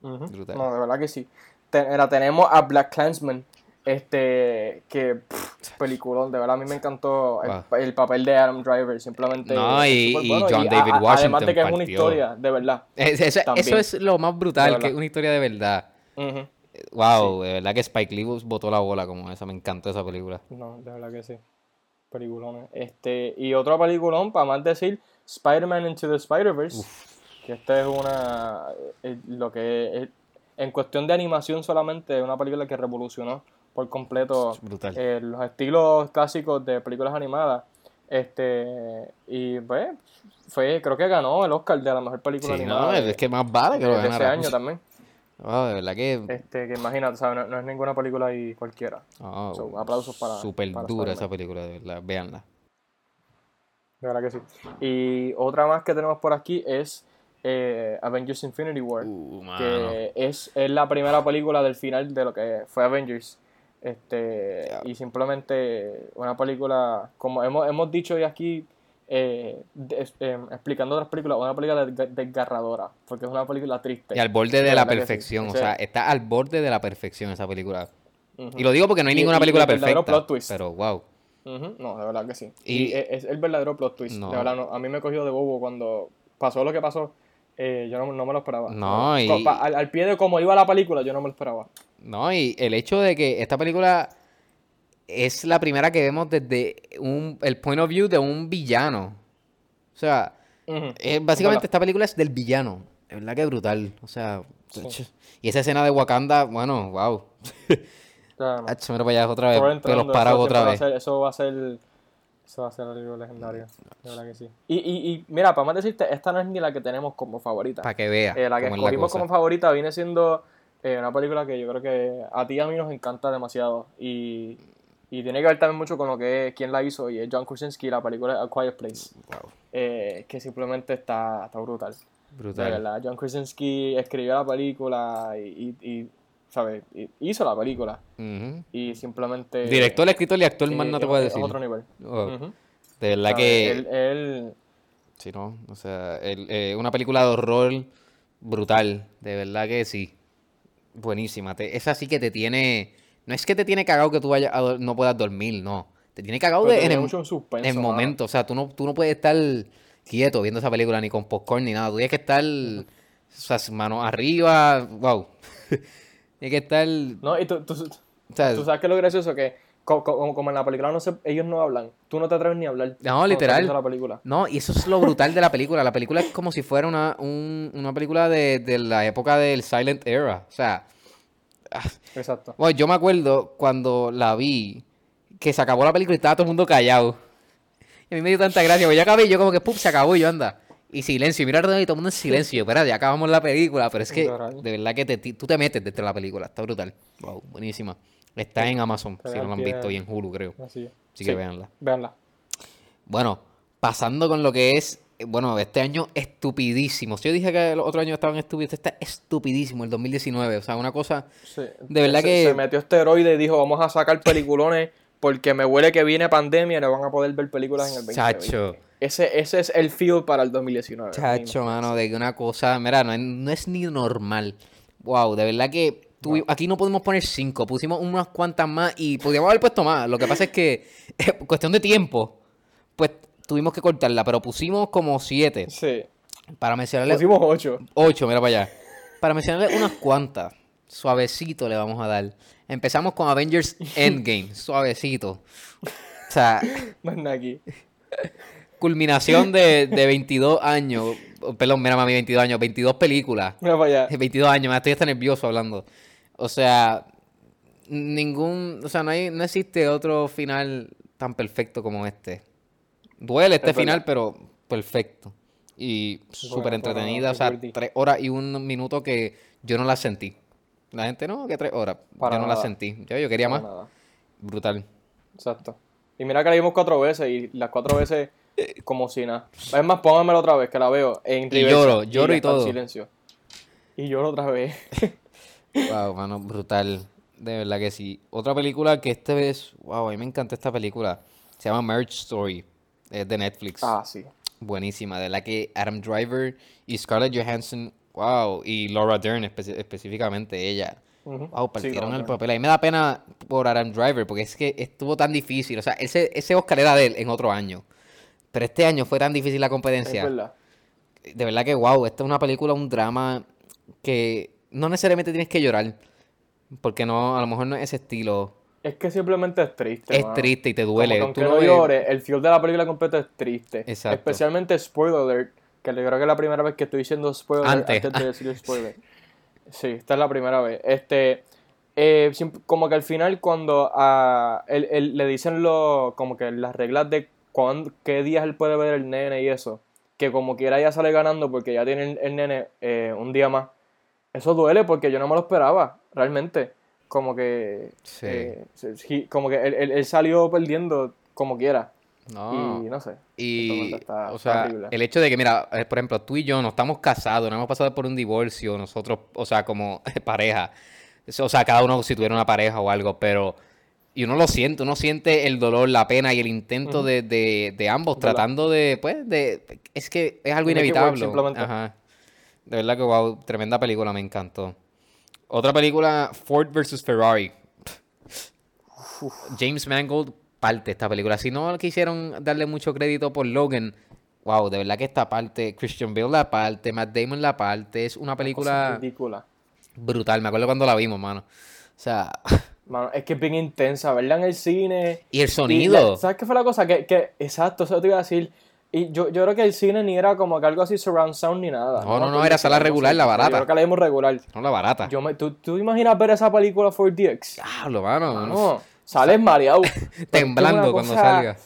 Brutal. No, de verdad que sí. Te- mira, tenemos a Black Clansman. Este. Que. pff, peliculón. De verdad, a mí me encantó el, Wow. el papel de Adam Driver. Simplemente. No, y- súper y bueno, John David a- Además Washington de que es una historia, de verdad. Es- eso, es lo más brutal, que es una historia de verdad. Wow, de verdad que Spike Lee botó la bola como esa. Me encantó esa película. No, de verdad que sí. Peliculones. Este, y otro peliculón, para más decir, Spider-Man Into the Spider-Verse. Que esta es una. eh, lo que es- en cuestión de animación solamente, es una película que revolucionó por completo Es eh, los estilos clásicos de películas animadas. Este, y pues, fue, creo que ganó el Oscar de la mejor película Sí, animada no, es que más vale que lo de ese ganara. año también. <laughs> Wow, de verdad que. Este, que imagínate, ¿sabes? No, no es ninguna película ahí cualquiera. oh, so, aplausos para- Súper dura Spider-Man. esa película, de verdad. Véanla. De verdad que sí. Y otra más que tenemos por aquí es eh, Avengers Infinity War. Uh, que es, es la primera película del final de lo que fue Avengers. Este, y simplemente una película, como hemos, hemos dicho hoy aquí, eh, de- eh, explicando otras películas, una película desga- desgarradora, porque es una película triste. Y al borde de, la sí. perfección. O sea, está al borde de la perfección esa película. Y lo digo porque no hay Y- ninguna y- película perfecta. plot twist. Pero wow. No, de verdad que sí. Y- Y, es, es el verdadero plot twist. No. De verdad, no, a mí me cogió de bobo cuando pasó lo que pasó. Eh, yo no, no me lo esperaba. No, y- al, al pie de cómo iba la película, yo no me lo esperaba. No, y el hecho de que esta película es la primera que vemos desde un, el point of view de un villano. O sea, eh, básicamente esta película es del villano. Es verdad que brutal. O sea, Sí. y esa escena de Wakanda, bueno, wow. O sea, no. Hacho, mira para allá otra vez, Thor pelos entrando, parados otra va vez. ser- eso va a ser. Eso va a ser algo legendario. De verdad que sí. Y, y, y mira, para más decirte, esta no es ni la que tenemos como favorita. Para que vea Eh, la que escogimos como favorita viene siendo eh, una película que yo creo que a ti y a mí nos encanta demasiado. Y, y tiene que ver también mucho con lo que es quién la hizo. Y es John Krasinski, la película A Quiet Place. Wow, eh, que simplemente está, está brutal. De brutal. verdad, John Krasinski escribió la película y, ¿sabes? Hizo la película. Y simplemente. Director, escritor y actor más no te puedo decir. otro nivel. Oh. De verdad ¿Sabes? que... Él, él- Sí, ¿no? O sea, eh, una película de horror brutal, de verdad que sí. Buenísima. Te- esa sí que te tiene... No es que te tiene cagado que tú vayas a no puedas dormir, no. Te tiene cagado de- en el, suspenso, en momento. O sea, tú no, tú no puedes estar quieto viendo esa película ni con popcorn ni nada. Tú tienes que estar... O sea, manos arriba. Wow. <laughs> tienes que estar... No, y tú, tú, sea, tú sabes que lo gracioso que, co- co- como, en la película no se, ellos no hablan. Tú no te atreves ni a hablar. estás literal. la película. No, y eso es lo brutal de la película. La película es como si fuera una, un- una película de, de la época del Silent Era. O sea, Exacto. bueno, yo me acuerdo cuando la vi, que se acabó la película y estaba todo el mundo callado. Y a mí me dio tanta gracia, porque yo acabé y yo como que, ¡pum! Se acabó y yo anda. Y silencio, mira alrededor y todo el mundo en silencio. Espera, ya acabamos la película. Pero es que, de verdad que te, tú te metes dentro de la película. Está brutal. Wow, buenísima. Está en Amazon, si no lo han visto, y en Hulu, creo. Así. Así que véanla. Véanla. Bueno, pasando con lo que es, eh, bueno, este año estupidísimo. Si yo dije que los otros años estaban estúpidos, este está estupidísimo, el 2019. O sea, una cosa, Sí. De verdad se, que- Se metió esteroide y dijo, vamos a sacar peliculones porque me huele que viene pandemia y no van a poder ver películas en el 2020. Chacho. Ese, ese es el feel para el 2019. Chacho, mano, de que una cosa, mira, no es, no es ni normal. Wow, de verdad que aquí no podemos poner cinco, pusimos unas cuantas más y podíamos haber puesto más. Lo que pasa es que, <laughs> cuestión de tiempo, pues tuvimos que cortarla, pero pusimos como siete. Sí. Para mencionarle Pusimos 8. ocho, mira para allá. Para mencionarle unas cuantas, suavecito le vamos a dar. Empezamos con Avengers Endgame, suavecito. O sea, <laughs> Más aquí. Culminación de, de 22 años, perdón, mira mami, 22 años, 22 películas. Mira para allá. <laughs> 22 años, me estoy hasta nervioso hablando. O sea, ningún, o sea, no hay, no existe otro final tan perfecto como este. Duele este Es final, verdad. pero perfecto. Y súper entretenida, o sea, tres horas y un minuto que yo no la sentí. La gente no, que tres horas. Para yo no la nada. sentí. Yo, yo quería Para más. nada. Brutal. Exacto. Y mira que la vimos cuatro veces y las cuatro veces como si nada. Es más, póngamela otra vez que la veo en Y lloro, lloro y en todo. silencio. Y lloro otra vez. <laughs> Wow, mano, brutal. De verdad que sí. Otra película que este vez, wow, a mí me encanta esta película. Se llama Marriage Story. Es de Netflix. ah, sí. Buenísima. De la que Adam Driver y Scarlett Johansson, wow, y Laura Dern espe- específicamente, ella. Wow, partieron el papel. A mí me da pena por Adam Driver porque es que estuvo tan difícil. O sea, ese, ese Oscar era de él en otro año. Pero este año fue tan difícil la Es competencia. verdad. De verdad que, wow, esta es una película, un drama que no necesariamente tienes que llorar. Porque no, a lo mejor no es ese estilo. Es que simplemente es triste. Es triste y te Como duele. que aunque Tú no ves- llores, el feel de la película completa es triste. Exacto. Especialmente spoiler alert, que creo que es la primera vez que estoy diciendo spoiler Antes. antes, de decir <laughs> spoiler. Sí, esta es la primera vez. Este, eh, como que al final cuando a él, él- le dicen lo, como que las reglas de cuándo, qué días él puede ver el nene y eso, que como quiera ya sale ganando porque ya tiene el, el nene eh, un día más. Eso duele porque yo no me lo esperaba, realmente. Como que, Sí. eh, como que él, él- él salió perdiendo como quiera. No. Y no sé. Y, está- o sea, horrible. el hecho de que, mira, eh, por ejemplo, tú y yo no estamos casados, no hemos pasado por un divorcio, nosotros, o sea, como <laughs> pareja. O sea, cada uno si tuviera una pareja o algo, pero. Y uno lo siente, uno siente el dolor, la pena y el intento de, de, de ambos, tratando de, pues, de. Es que es algo inevitable. simplemente. Ajá. De verdad que, wow, tremenda película, me encantó. Otra película, Ford vs. Ferrari. James Mangold parte esta película. Si no quisieron darle mucho crédito por Logan, wow, de verdad que esta parte, Christian Bale la parte, Matt Damon la parte, es una película ridícula. brutal. Me acuerdo cuando la vimos, mano. O sea, <laughs> Mano, es que es bien intensa, verla en el cine. y el y sonido. la- ¿Sabes qué fue la cosa? Que, que exacto, eso te iba a decir. Y yo, yo creo que el cine ni era como que algo así surround sound ni nada. No, no, no, era sala regular, así. la barata. Yo creo que la vimos regular. No la barata. Yo me, ¿tú, ¿Tú imaginas ver esa película 4DX? Diablo, mano. No, sales mareado. <laughs> Temblando cuando cosa- salga.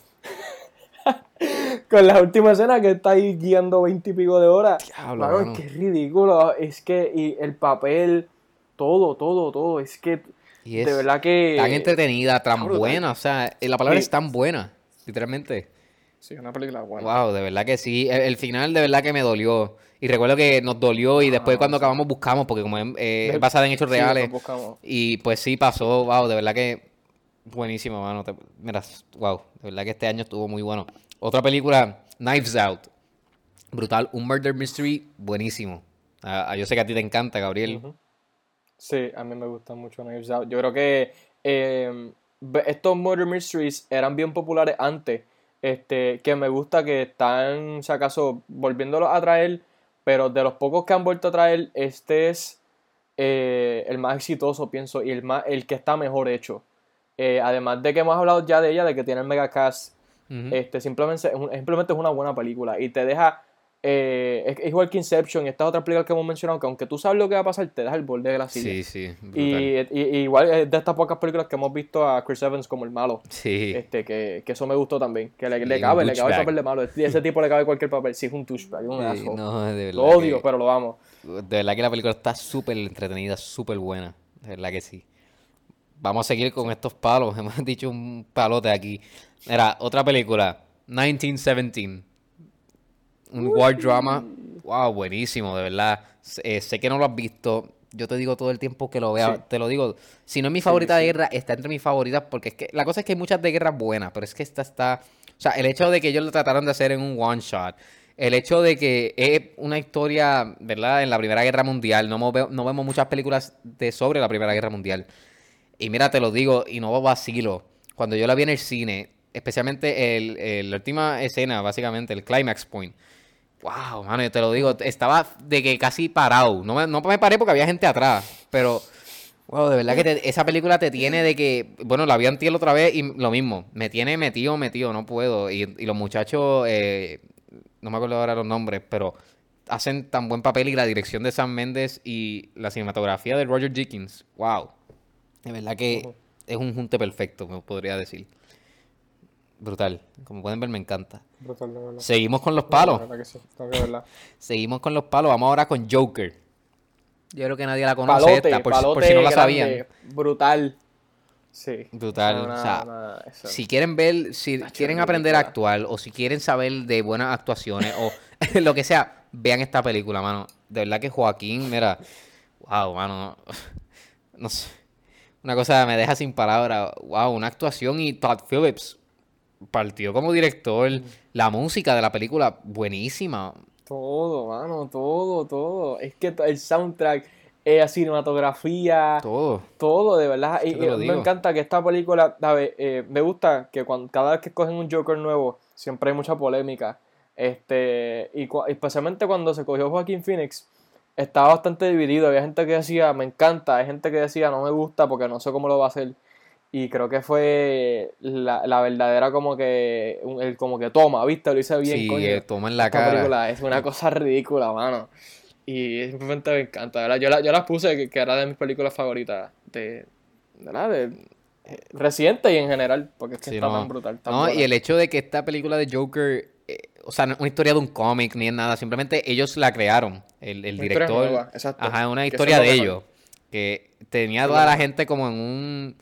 <laughs> Con la última escena que está ahí guiando 20 y pico de horas. Diablo, Mano, mano. es que es ridículo. Es que, y el papel, todo, todo, todo. Es que, Y es de verdad que. tan entretenida, tan brutal. buena. O sea, la palabra Sí. es tan buena, literalmente. Sí, una película buena. Wow, de verdad que sí. El, el final de verdad que me dolió. Y recuerdo que nos dolió y después Ah, cuando sí. acabamos buscamos porque como es eh, Del- basada en hechos Sí, reales. Y pues sí pasó, wow, de verdad que buenísimo, mano. Te- mira, wow, de verdad que este año estuvo muy bueno. Otra película, Knives Out. Brutal, un murder mystery buenísimo. Ah, ah, yo sé que a ti te encanta, Gabriel. Sí, a mí me gusta mucho Knives Out. Yo creo que eh, ve- estos murder mysteries eran bien populares antes. Este, que me gusta que están, si acaso, volviéndolos a traer. Pero de los pocos que han vuelto a traer, este es eh, el más exitoso, pienso, y el, más, el que está mejor hecho. Eh, además de que hemos hablado ya de ella, de que tiene el megacast. Ujú. Este, simplemente, es un- simplemente es una buena película y te deja. Eh, es, igual que Inception y estas otras películas que hemos mencionado, que aunque tú sabes lo que va a pasar, te deja el borde de la silla. Sí, sí, y, y- y igual es de estas pocas películas que hemos visto a Chris Evans como el malo. Sí. Este, que, que eso me gustó también. Que le, cabe, le cabe el papel de malo. Ese tipo le cabe cualquier papel. Sí, es un douchebag, un Sí, no, de verdad Lo odio, que- pero lo amo. De verdad que la película está súper entretenida, súper buena. De verdad que sí. Vamos a seguir con estos palos. <laughs> Hemos dicho un palote aquí. Era otra película, 1917. Un war drama. Wow, buenísimo, de verdad. Eh, sé que no lo has visto, yo te digo todo el tiempo que lo vea, Sí. te lo digo, si no es mi favorita sí. de guerra, está entre mis favoritas, porque es que la cosa es que hay muchas de guerras buenas, pero es que esta está, o sea, el hecho de que ellos lo trataron de hacer en un one shot, el hecho de que es una historia, ¿verdad? En la Primera Guerra Mundial, no, mo- ve- no vemos muchas películas de sobre la Primera Guerra Mundial. Y mira, te lo digo, y no vacilo. Cuando yo la vi en el cine, especialmente el, el- la última escena, básicamente, el climax point. Wow, mano, yo te lo digo, estaba de que casi parado. No me, no me paré porque había gente atrás, pero wow, de verdad que te- esa película te tiene de que, bueno, la vi antier otra vez y lo mismo, me tiene metido, metido, no puedo. Y, y los muchachos, eh, no me acuerdo ahora los nombres, pero hacen tan buen papel y la dirección de Sam Mendes y la cinematografía de Roger Dickens, wow. De verdad que es un junte perfecto, me podría decir. Brutal. Como pueden ver, me encanta. Brutal, de verdad. Seguimos con los La palos. verdad que sí, tengo que verla. <laughs> Seguimos con los palos. Vamos ahora con Joker. Yo creo que nadie la conoce Palote, esta, por, si- por si no la grande, sabían. Brutal. Sí. Brutal, Una- o sea, una- eso. Si quieren ver, si quieren aprender a actuar o si quieren saber de buenas actuaciones o <laughs> lo que sea, vean esta película, mano. De verdad que Joaquín, mira, wow, mano. <laughs> No sé. Una cosa me deja sin palabras. Wow, una actuación y Todd Phillips partió como director. La música de la película, buenísima. Todo, mano, todo, todo. Es que el soundtrack, eh, la cinematografía, Todo. todo, de verdad. Y, me encanta que esta película, ¿sabes? Eh, me gusta que cuando, cada vez que escogen un Joker nuevo, siempre hay mucha polémica. Este, y cua- especialmente cuando se cogió Joaquín Phoenix, estaba bastante dividido. Había gente que decía, me encanta, hay gente que decía, no me gusta porque no sé cómo lo va a hacer. Y creo que fue la, la verdadera como que, el como que toma, ¿viste? Lo hice bien, Sí, coño. eh, toma en la Esta cara. película es una cosa ridícula, mano. Y simplemente me encanta, ¿verdad? Yo la, yo las puse que, que era de mis películas favoritas de, ¿verdad? De, eh, reciente y en general, porque es que Sí, está no. tan brutal. tan No, y el hecho de que esta película de Joker, eh, o sea, no es una historia de un cómic ni es nada, simplemente ellos la crearon, el, el director. nueva, exacto, Ajá, una historia de mejor. ellos, que tenía toda la gente como en un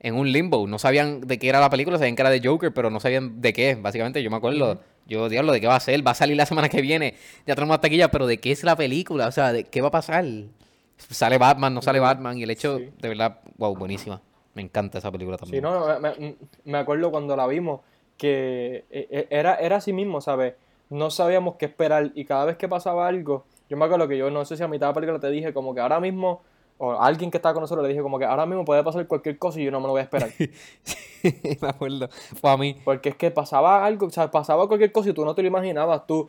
en un limbo, no sabían de qué era la película, sabían que era de Joker, pero no sabían de qué, básicamente, yo me acuerdo, yo, diablo, de qué va a ser, va a salir la semana que viene, ya tenemos la taquilla, pero de qué es la película, o sea, de qué va a pasar, sale Batman, no sale Batman, y el hecho, Sí. de verdad, wow, buenísima, me encanta esa película Sí, también. no, no, me, me- acuerdo cuando la vimos que eh, eh, era, era así mismo, ¿sabes? No sabíamos qué esperar y cada vez que pasaba algo, yo me acuerdo que yo no sé si a mitad de la película te dije como que ahora mismo, o a alguien que estaba con nosotros le dije como que ahora mismo puede pasar cualquier cosa y yo no me lo voy a esperar. <laughs> me acuerdo, fue a mí. Porque es que pasaba algo, o sea, pasaba cualquier cosa y tú no te lo imaginabas, tú.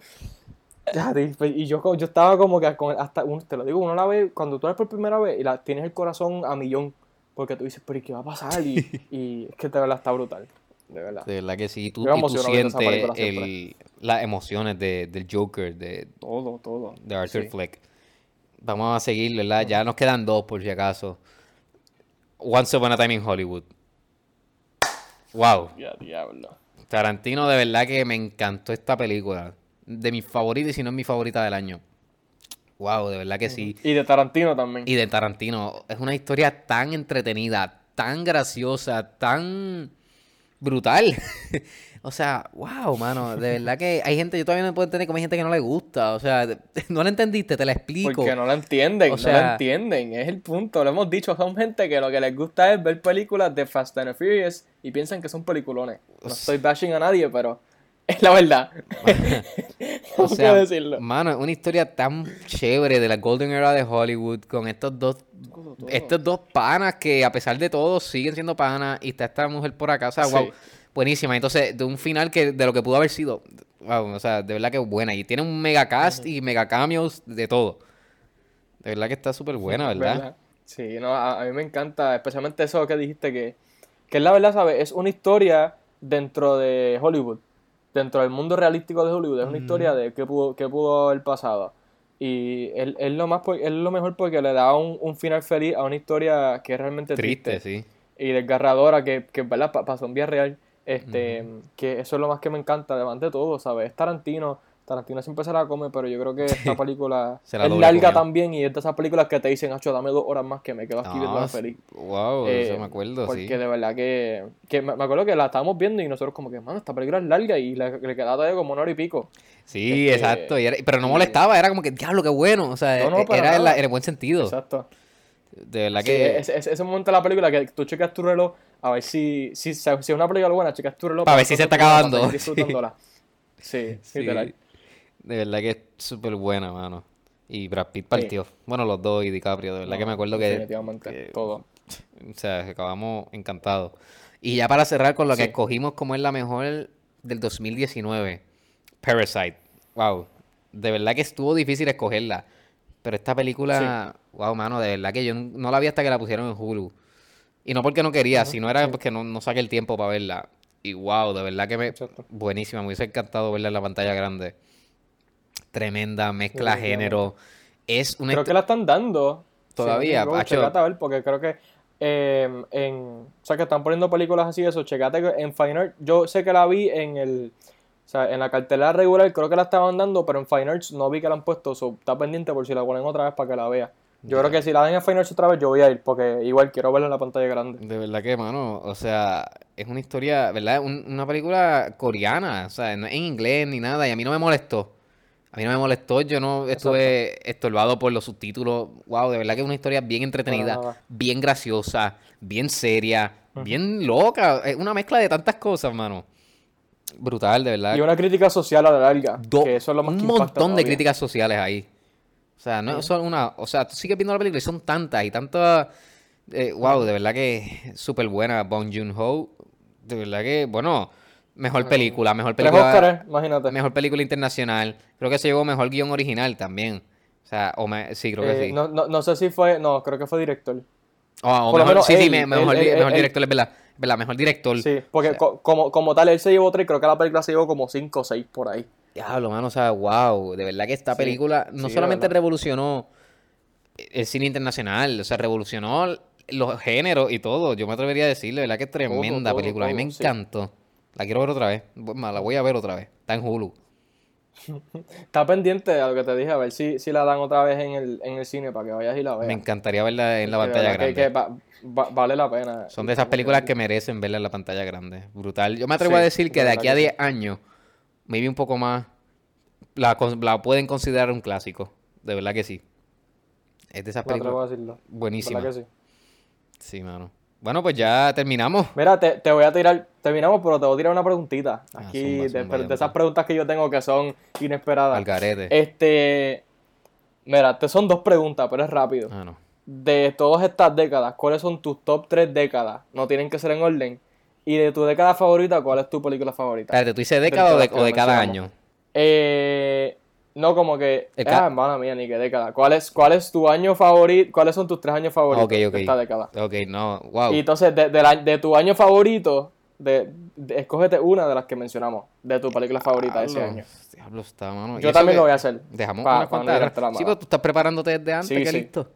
Te- Y yo, yo estaba como que hasta, te lo digo, uno la ve, cuando tú la ves por primera vez y la, tienes el corazón a millón, porque tú dices, pero ¿y qué va a pasar? Y, <laughs> y es que de verdad está brutal, de verdad. De verdad que sí. Tú, y tú sientes el- las emociones de, del Joker, de, Todo, todo. de Arthur Sí. Fleck. Vamos a seguir, ¿verdad? Ya nos quedan dos por si acaso. Once Upon a Time in Hollywood. Wow. Ya, diablo. Tarantino, de verdad que me encantó esta película. De mis favoritas y si no es mi favorita del año. Wow, de verdad que sí. Y de Tarantino también. Y de Tarantino. Es una historia tan entretenida, tan graciosa, tan brutal. <laughs> o sea, wow, mano. De verdad que hay gente, yo todavía no puedo entender cómo hay gente que no le gusta. O sea, <laughs> no la entendiste, te la explico. Porque no la entienden, O no sea- la entienden, es el punto. Lo hemos dicho, son gente que lo que les gusta es ver películas de Fast and Furious y piensan que son peliculones. No estoy bashing a nadie, pero <laughs> es la verdad. <laughs> O sea, decirlo. mano, es una historia tan chévere de la Golden Era de Hollywood con estos dos estos dos panas que a pesar de todo siguen siendo panas y está esta mujer por acá, o sea, Sí. Buenísima. Entonces, de un final que de lo que pudo haber sido, wow, o sea, de verdad que buena. Y tiene un mega cast y mega cameos de todo. De verdad que está súper buena, ¿verdad? Sí, no, a, a mí me encanta, especialmente eso que dijiste que, que es la verdad, ¿sabes? Es una historia dentro de Hollywood, dentro del mundo realístico de Hollywood, es una historia de qué pudo, qué pudo haber pasado. Y es, es lo más es lo mejor porque le da un, un final feliz a una historia que es realmente triste, Triste, sí. y desgarradora, que, que ¿verdad? Pa- pasó en vía real. Este, que eso es lo más que me encanta, además de todo, ¿sabes? Es Tarantino, Tarantino siempre se la come, pero yo creo que <laughs> esta película es larga comió. también y es de esas películas que te dicen, Acho, dame dos horas más que me quedo aquí viendo la feliz. Wow, Eh, eso me acuerdo, porque sí. de verdad que, que me me acuerdo que la estábamos viendo y nosotros como que, mano, esta película es larga y le, le quedaba todavía como una hora y pico. Sí, este, exacto. y era- pero no molestaba, era como que, diablo, qué bueno. O sea, No, no, e- era en, la- nada. en el buen sentido. Exacto. De verdad Sí, que. ese, ese- ese momento de la película que tú checas tu reloj a ver si, si, si es una película buena, checas tu reloj Pa' ver si se está acabando. <laughs> disfrutándola. Sí, Sí, literal. de verdad que es súper buena, mano. Y Brad Pitt partió. Bueno, los dos y DiCaprio, de verdad que me acuerdo que. Definitivamente, que- todo. O sea, acabamos encantados. Y ya para cerrar con lo que Sí. escogimos como es la mejor del 2019, Parasite. Wow. De verdad que estuvo difícil escogerla. Pero esta película, wow, mano, de verdad que yo no la vi hasta que la pusieron en Hulu. Y no porque no quería, sino era porque no, no saqué el tiempo para verla. Y wow, de verdad que me... Exacto. Buenísima, me hubiese encantado verla en la pantalla grande. Tremenda, mezcla Definitivamente. género. Es una... Creo que la están dando. Todavía, Sí, a ver, porque creo que eh, en... O sea, que están poniendo películas así, eso, checate que en Fine Arts, yo sé que la vi en el... O sea, en la cartelera regular creo que la estaban dando, pero en Fine Arts no vi que la han puesto, so, está pendiente por si la ponen otra vez para que la vea. Yo creo que si la dan en Fine Arts otra vez, yo voy a ir, porque igual quiero verla en la pantalla grande. De verdad que, mano, o sea, es una historia, ¿verdad? Un- una película coreana, o sea, no en inglés ni nada, y a mí no me molestó. A mí no me molestó, yo no estuve estorbado por los subtítulos. Wow, de verdad que es una historia bien entretenida, bien graciosa, bien seria, bien loca. Es una mezcla de tantas cosas, mano. Brutal, de verdad. Y una crítica social a la larga, Do- que eso es lo más un que montón de todavía. críticas sociales ahí. O sea, no solo una. O sea, tú sigues viendo la película y son tantas y tantas. eh, wow, de verdad que súper buena. Bong Joon-ho. De verdad que, bueno, mejor película, mejor película. Imagínate. Mejor película internacional. Creo que se llevó mejor guion original también. O sea, o me- sí, creo que Eh, sí. no, no, no sé si fue, no, creo que fue director. O- o mejor, menos sí, sí, él, mejor, él, di- él, mejor él- director, es verdad. Verdad, mejor director. Sí, porque co- como, como tal él se llevó tres y creo que la película se llevó como cinco o seis por ahí. Diablo, mano, o sea, wow, de verdad que esta Sí, película no sí, solamente revolucionó el cine internacional, o sea, revolucionó los géneros y todo. Yo me atrevería a decirle, de verdad que es tremenda todo, película. a mí me sí. encantó. La quiero ver otra vez. Bueno, la voy a ver otra vez. Está en Hulu. <laughs> Está pendiente a lo que te dije, a ver si, si la dan otra vez en el, en el cine para que vayas y la veas. Me encantaría verla en la pantalla que- grande. que va- va- vale la pena. Son de esas películas que merecen verla en la pantalla grande. Brutal. Yo me atrevo Sí, a decir que de aquí a que 10 años, maybe un poco más, la, pueden considerar un clásico. De verdad que sí. Es de esas Me atrevo a películas decirlo. buenísimas. ¿Verdad que sí? Sí, mano. Bueno, pues ya terminamos. Mira, te, te voy a tirar, terminamos, pero te voy a tirar una preguntita. Ah, Aquí, zumba, de, esas preguntas que yo tengo que son inesperadas. Al garete. Este, mira, te son dos preguntas, pero es rápido. Ah, no. De todas estas décadas, ¿cuáles son tus top tres décadas? No tienen que ser en orden. Y de tu década favorita, ¿cuál es tu película favorita? Espérate, ¿tú dices década o de, todas que o de cada año? Eh, no, como que. Ca- Ah, hermana mía, ni qué década. ¿Cuál es, cuál es tu año favorito? ¿Cuáles son tus tres años favoritos Ok, ok. de esta década? Ok, no. Wow. Y entonces, de, de la- de tu año favorito, de, de- escógete una de las que mencionamos, de tu película favorita de ese año. Diablo está, mano. ¿Y Yo también que lo voy a hacer. Dejamos Pa- unas pa no cuantas. tirarte la Sí, pero tú estás preparándote desde antes, Sí, que sí. listo.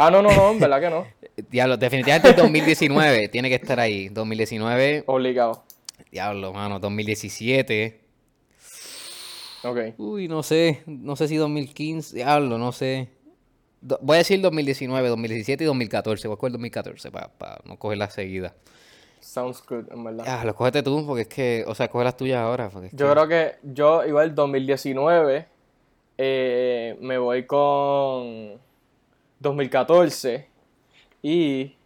Ah, no, no, no, en <laughs> verdad que no. Diablo, definitivamente el 2019 <laughs> tiene que estar ahí. 2019, Obligado. diablo, mano. 2017. Ok. Uy, no sé. No sé si 2015. Diablo, no sé. Do- voy a decir 2019, 2017 y 2014. Voy a coger 2014 para no coger las seguidas. Sounds good, en verdad. Ah, lo cógete tú, porque es que, o sea, coge las tuyas ahora. Porque es Yo que- creo que yo, igual 2019, eh, me voy con 2014 y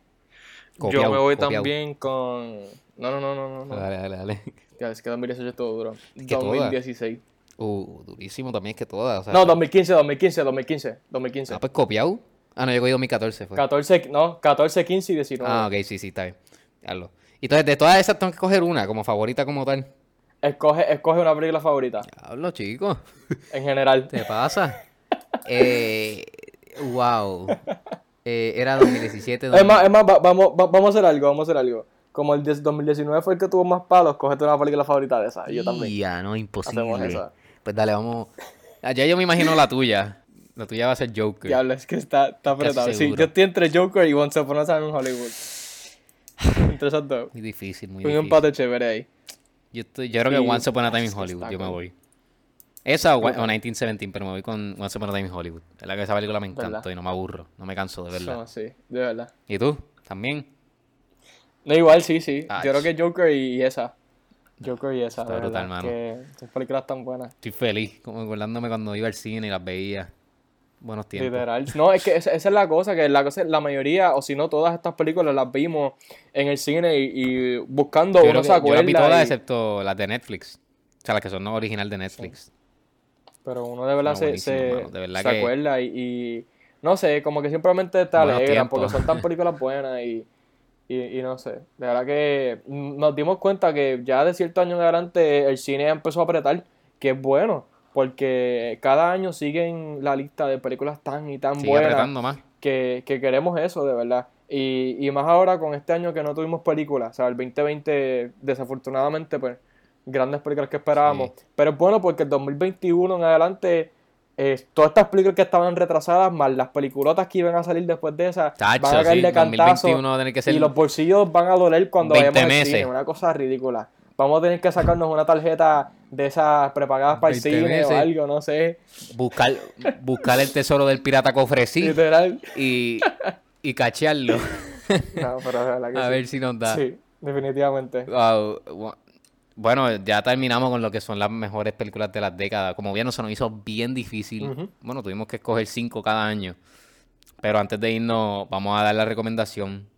yo me voy copiao. también con... No, no, no, no, no. Dale, dale, dale. <laughs> Ya, es que 2018 es todo duro. que toda. 2016. Uh, durísimo también es que todas. O sea, No, 2015, 2015, 2015, 2015. Ah, pues copiado. Ah, no, yo cogí 2014 fue. 14, no, 14, 15 y 19. Ah, ok, sí, sí, está bien. Y entonces, de todas esas tengo que coger una como favorita como tal. Escoge, escoge una película favorita, Diablo, chico. en general. ¿Te pasa? <laughs> eh, wow. <laughs> Eh, era 2017. Es más, es más va- vamos, va- vamos a hacer algo, vamos a hacer algo. Como el de 2019 fue el que tuvo más palos, cógete una película favorita de esa. Y yo también. Ya, no, imposible. Pues dale, vamos. Ya yo me imagino la tuya. La tuya va a ser Joker. Diablo, es que está, está apretado. Sí, yo estoy entre Joker y Once Upon a Time in Hollywood. Entre esos dos. Muy difícil, muy Un difícil. empate chévere ahí. Yo, estoy, yo creo que Once Upon a Time in Hollywood. Yo me voy. Esa o, o Brutal. 1917, pero me voy con Once Upon a Time in Hollywood. Es la que esa película me encantó ¿Verdad? y no me aburro, no me canso, de verdad. No, sí, de verdad. ¿Y tú? ¿También? No, igual sí, sí. Ach. Yo creo que Joker y, esa. Joker y esa, Está de brutal, verdad. mano. Que películas tan buenas. Estoy feliz, como acordándome cuando iba al cine y las veía. Buenos tiempos. Literal. No, es que esa, esa es la cosa, que la, cosa, la mayoría, o si no todas estas películas las vimos en el cine y, y buscando Yo, uno se yo las vi todas y- excepto las de Netflix. O sea, las que son no original de Netflix. Pero uno de verdad No, se, se, mano, de verdad se que- acuerda y, y no sé, como que simplemente te Buenos alegran tiempos. porque son tan películas buenas y, y, y no sé. De verdad que nos dimos cuenta que ya de cierto año en adelante el cine empezó a apretar, que es bueno, porque cada año siguen la lista de películas tan y tan Sigue buenas más. que, que queremos eso, de verdad. Y, y más ahora con este año que no tuvimos películas, o sea, el 2020 desafortunadamente, pues, grandes películas que esperábamos. Sí. Pero es bueno porque el 2021 en adelante, eh, todas estas películas que estaban retrasadas, más las peliculotas que iban a salir después de esas, Tacho, van a caer sí, de cantazo 2021 va a tener que ser y los bolsillos van a doler cuando 20 vayamos al meses. cine, una cosa ridícula. Vamos a tener que sacarnos una tarjeta de esas prepagadas para el 20 cine meses. o algo, no sé. buscar, buscar el tesoro del pirata cofresí Literal. y, y cachearlo. No, pero de verdad que a sí. ver si nos da. Sí, definitivamente. Wow, Bueno, ya terminamos con lo que son las mejores películas de las décadas. Como bien, se nos hizo bien difícil. Bueno, tuvimos que escoger cinco cada año. Pero antes de irnos, vamos a dar la recomendación.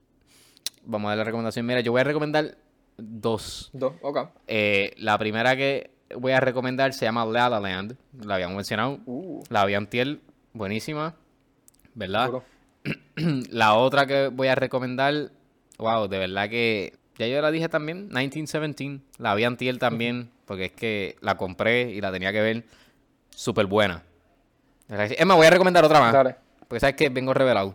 Vamos a dar la recomendación. Mira, yo voy a recomendar dos. Dos, ok. Eh, la primera que voy a recomendar se llama La La Land. La habíamos mencionado. Uh, La vi antier, buenísima. ¿Verdad? <clears throat> La otra que voy a recomendar, wow, de verdad que ya yo la dije también, 1917, la vi antier también, porque es que la compré y la tenía que ver, súper buena. Es más, voy a recomendar otra más, Dale. porque sabes que vengo revelado.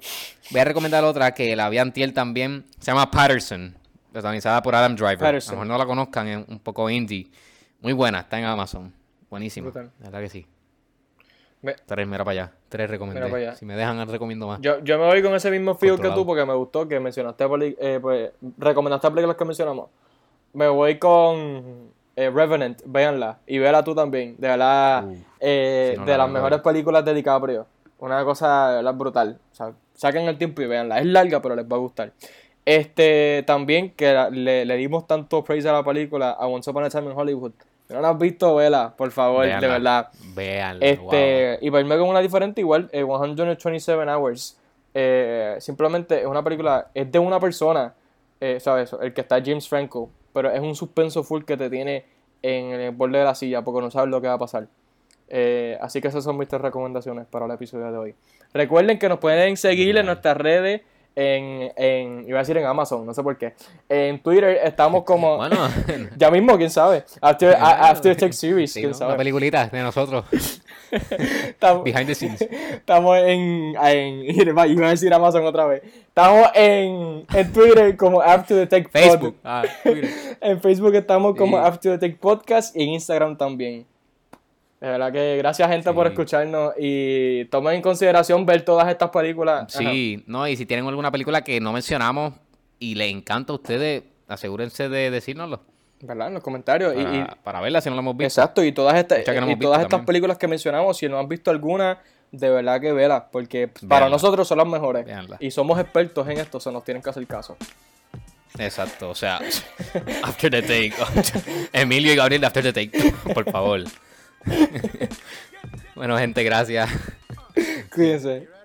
Voy a recomendar otra que la vi antier también, se llama Patterson, protagonizada por Adam Driver. Patterson. A lo mejor no la conozcan, es un poco indie. Muy buena, está en Amazon. Buenísima, de verdad que sí. Me- Tres, mira para allá, tres recomendé. Mira para allá. Si me dejan, recomiendo más. Yo, yo me voy con ese mismo feel que tú porque me gustó que mencionaste, eh, pues, recomendaste películas que mencionamos. Me voy con eh, Revenant, véanla. Y véala tú también. De verdad, Uh, eh, si no de la las mejores películas de DiCaprio. Una cosa de verdad, brutal. O sea, saquen el tiempo y véanla. Es larga, pero les va a gustar. Este, también que le dimos tanto praise a la película, a Once Upon a Time in Hollywood. Si no la has visto, vela, por favor, Véanla, de verdad. Véanla, Este, y para irme con una diferente, igual, eh, 127 Hours. eh, simplemente es una película, es de una persona, eh, ¿sabes? El que está James Franco, pero es un suspenso full que te tiene en el borde de la silla porque no sabes lo que va a pasar. Eh, así que esas son mis tres recomendaciones para el episodio de hoy. Recuerden que nos pueden seguir en nuestras redes. En, en, iba a decir en Amazon, no sé por qué. En Twitter estamos como. <laughs> Bueno, <laughs> ya mismo, quién sabe. After, a- After Tech Series, sí, quién ¿no? sabe. una peliculita de nosotros, <laughs> Estamos- behind the scenes. Estamos en, en. Iba a decir Amazon otra vez. Estamos en, en Twitter como After the Tech Pod. Facebook. Ah, Twitter. En Facebook estamos como Sí. After the Tech Podcast y en Instagram también. De verdad que gracias, gente, por escucharnos y tomen en consideración ver todas estas películas. Ajá. Sí, no, y si tienen alguna película que no mencionamos y les encanta a ustedes, asegúrense de decírnoslo. ¿Verdad? En los comentarios. Para, y, para verla si no la hemos visto. Exacto, y todas estas, no y todas estas también. películas que mencionamos, si no han visto alguna, de verdad que vela, porque para nosotros son las mejores. Véanla. Y somos expertos en esto, se nos tienen que hacer caso. Exacto, o sea, <laughs> after the take. <laughs> Emilio y Gabriel After the take, <laughs> por favor. <laughs> bueno, gente, gracias. Cuídense.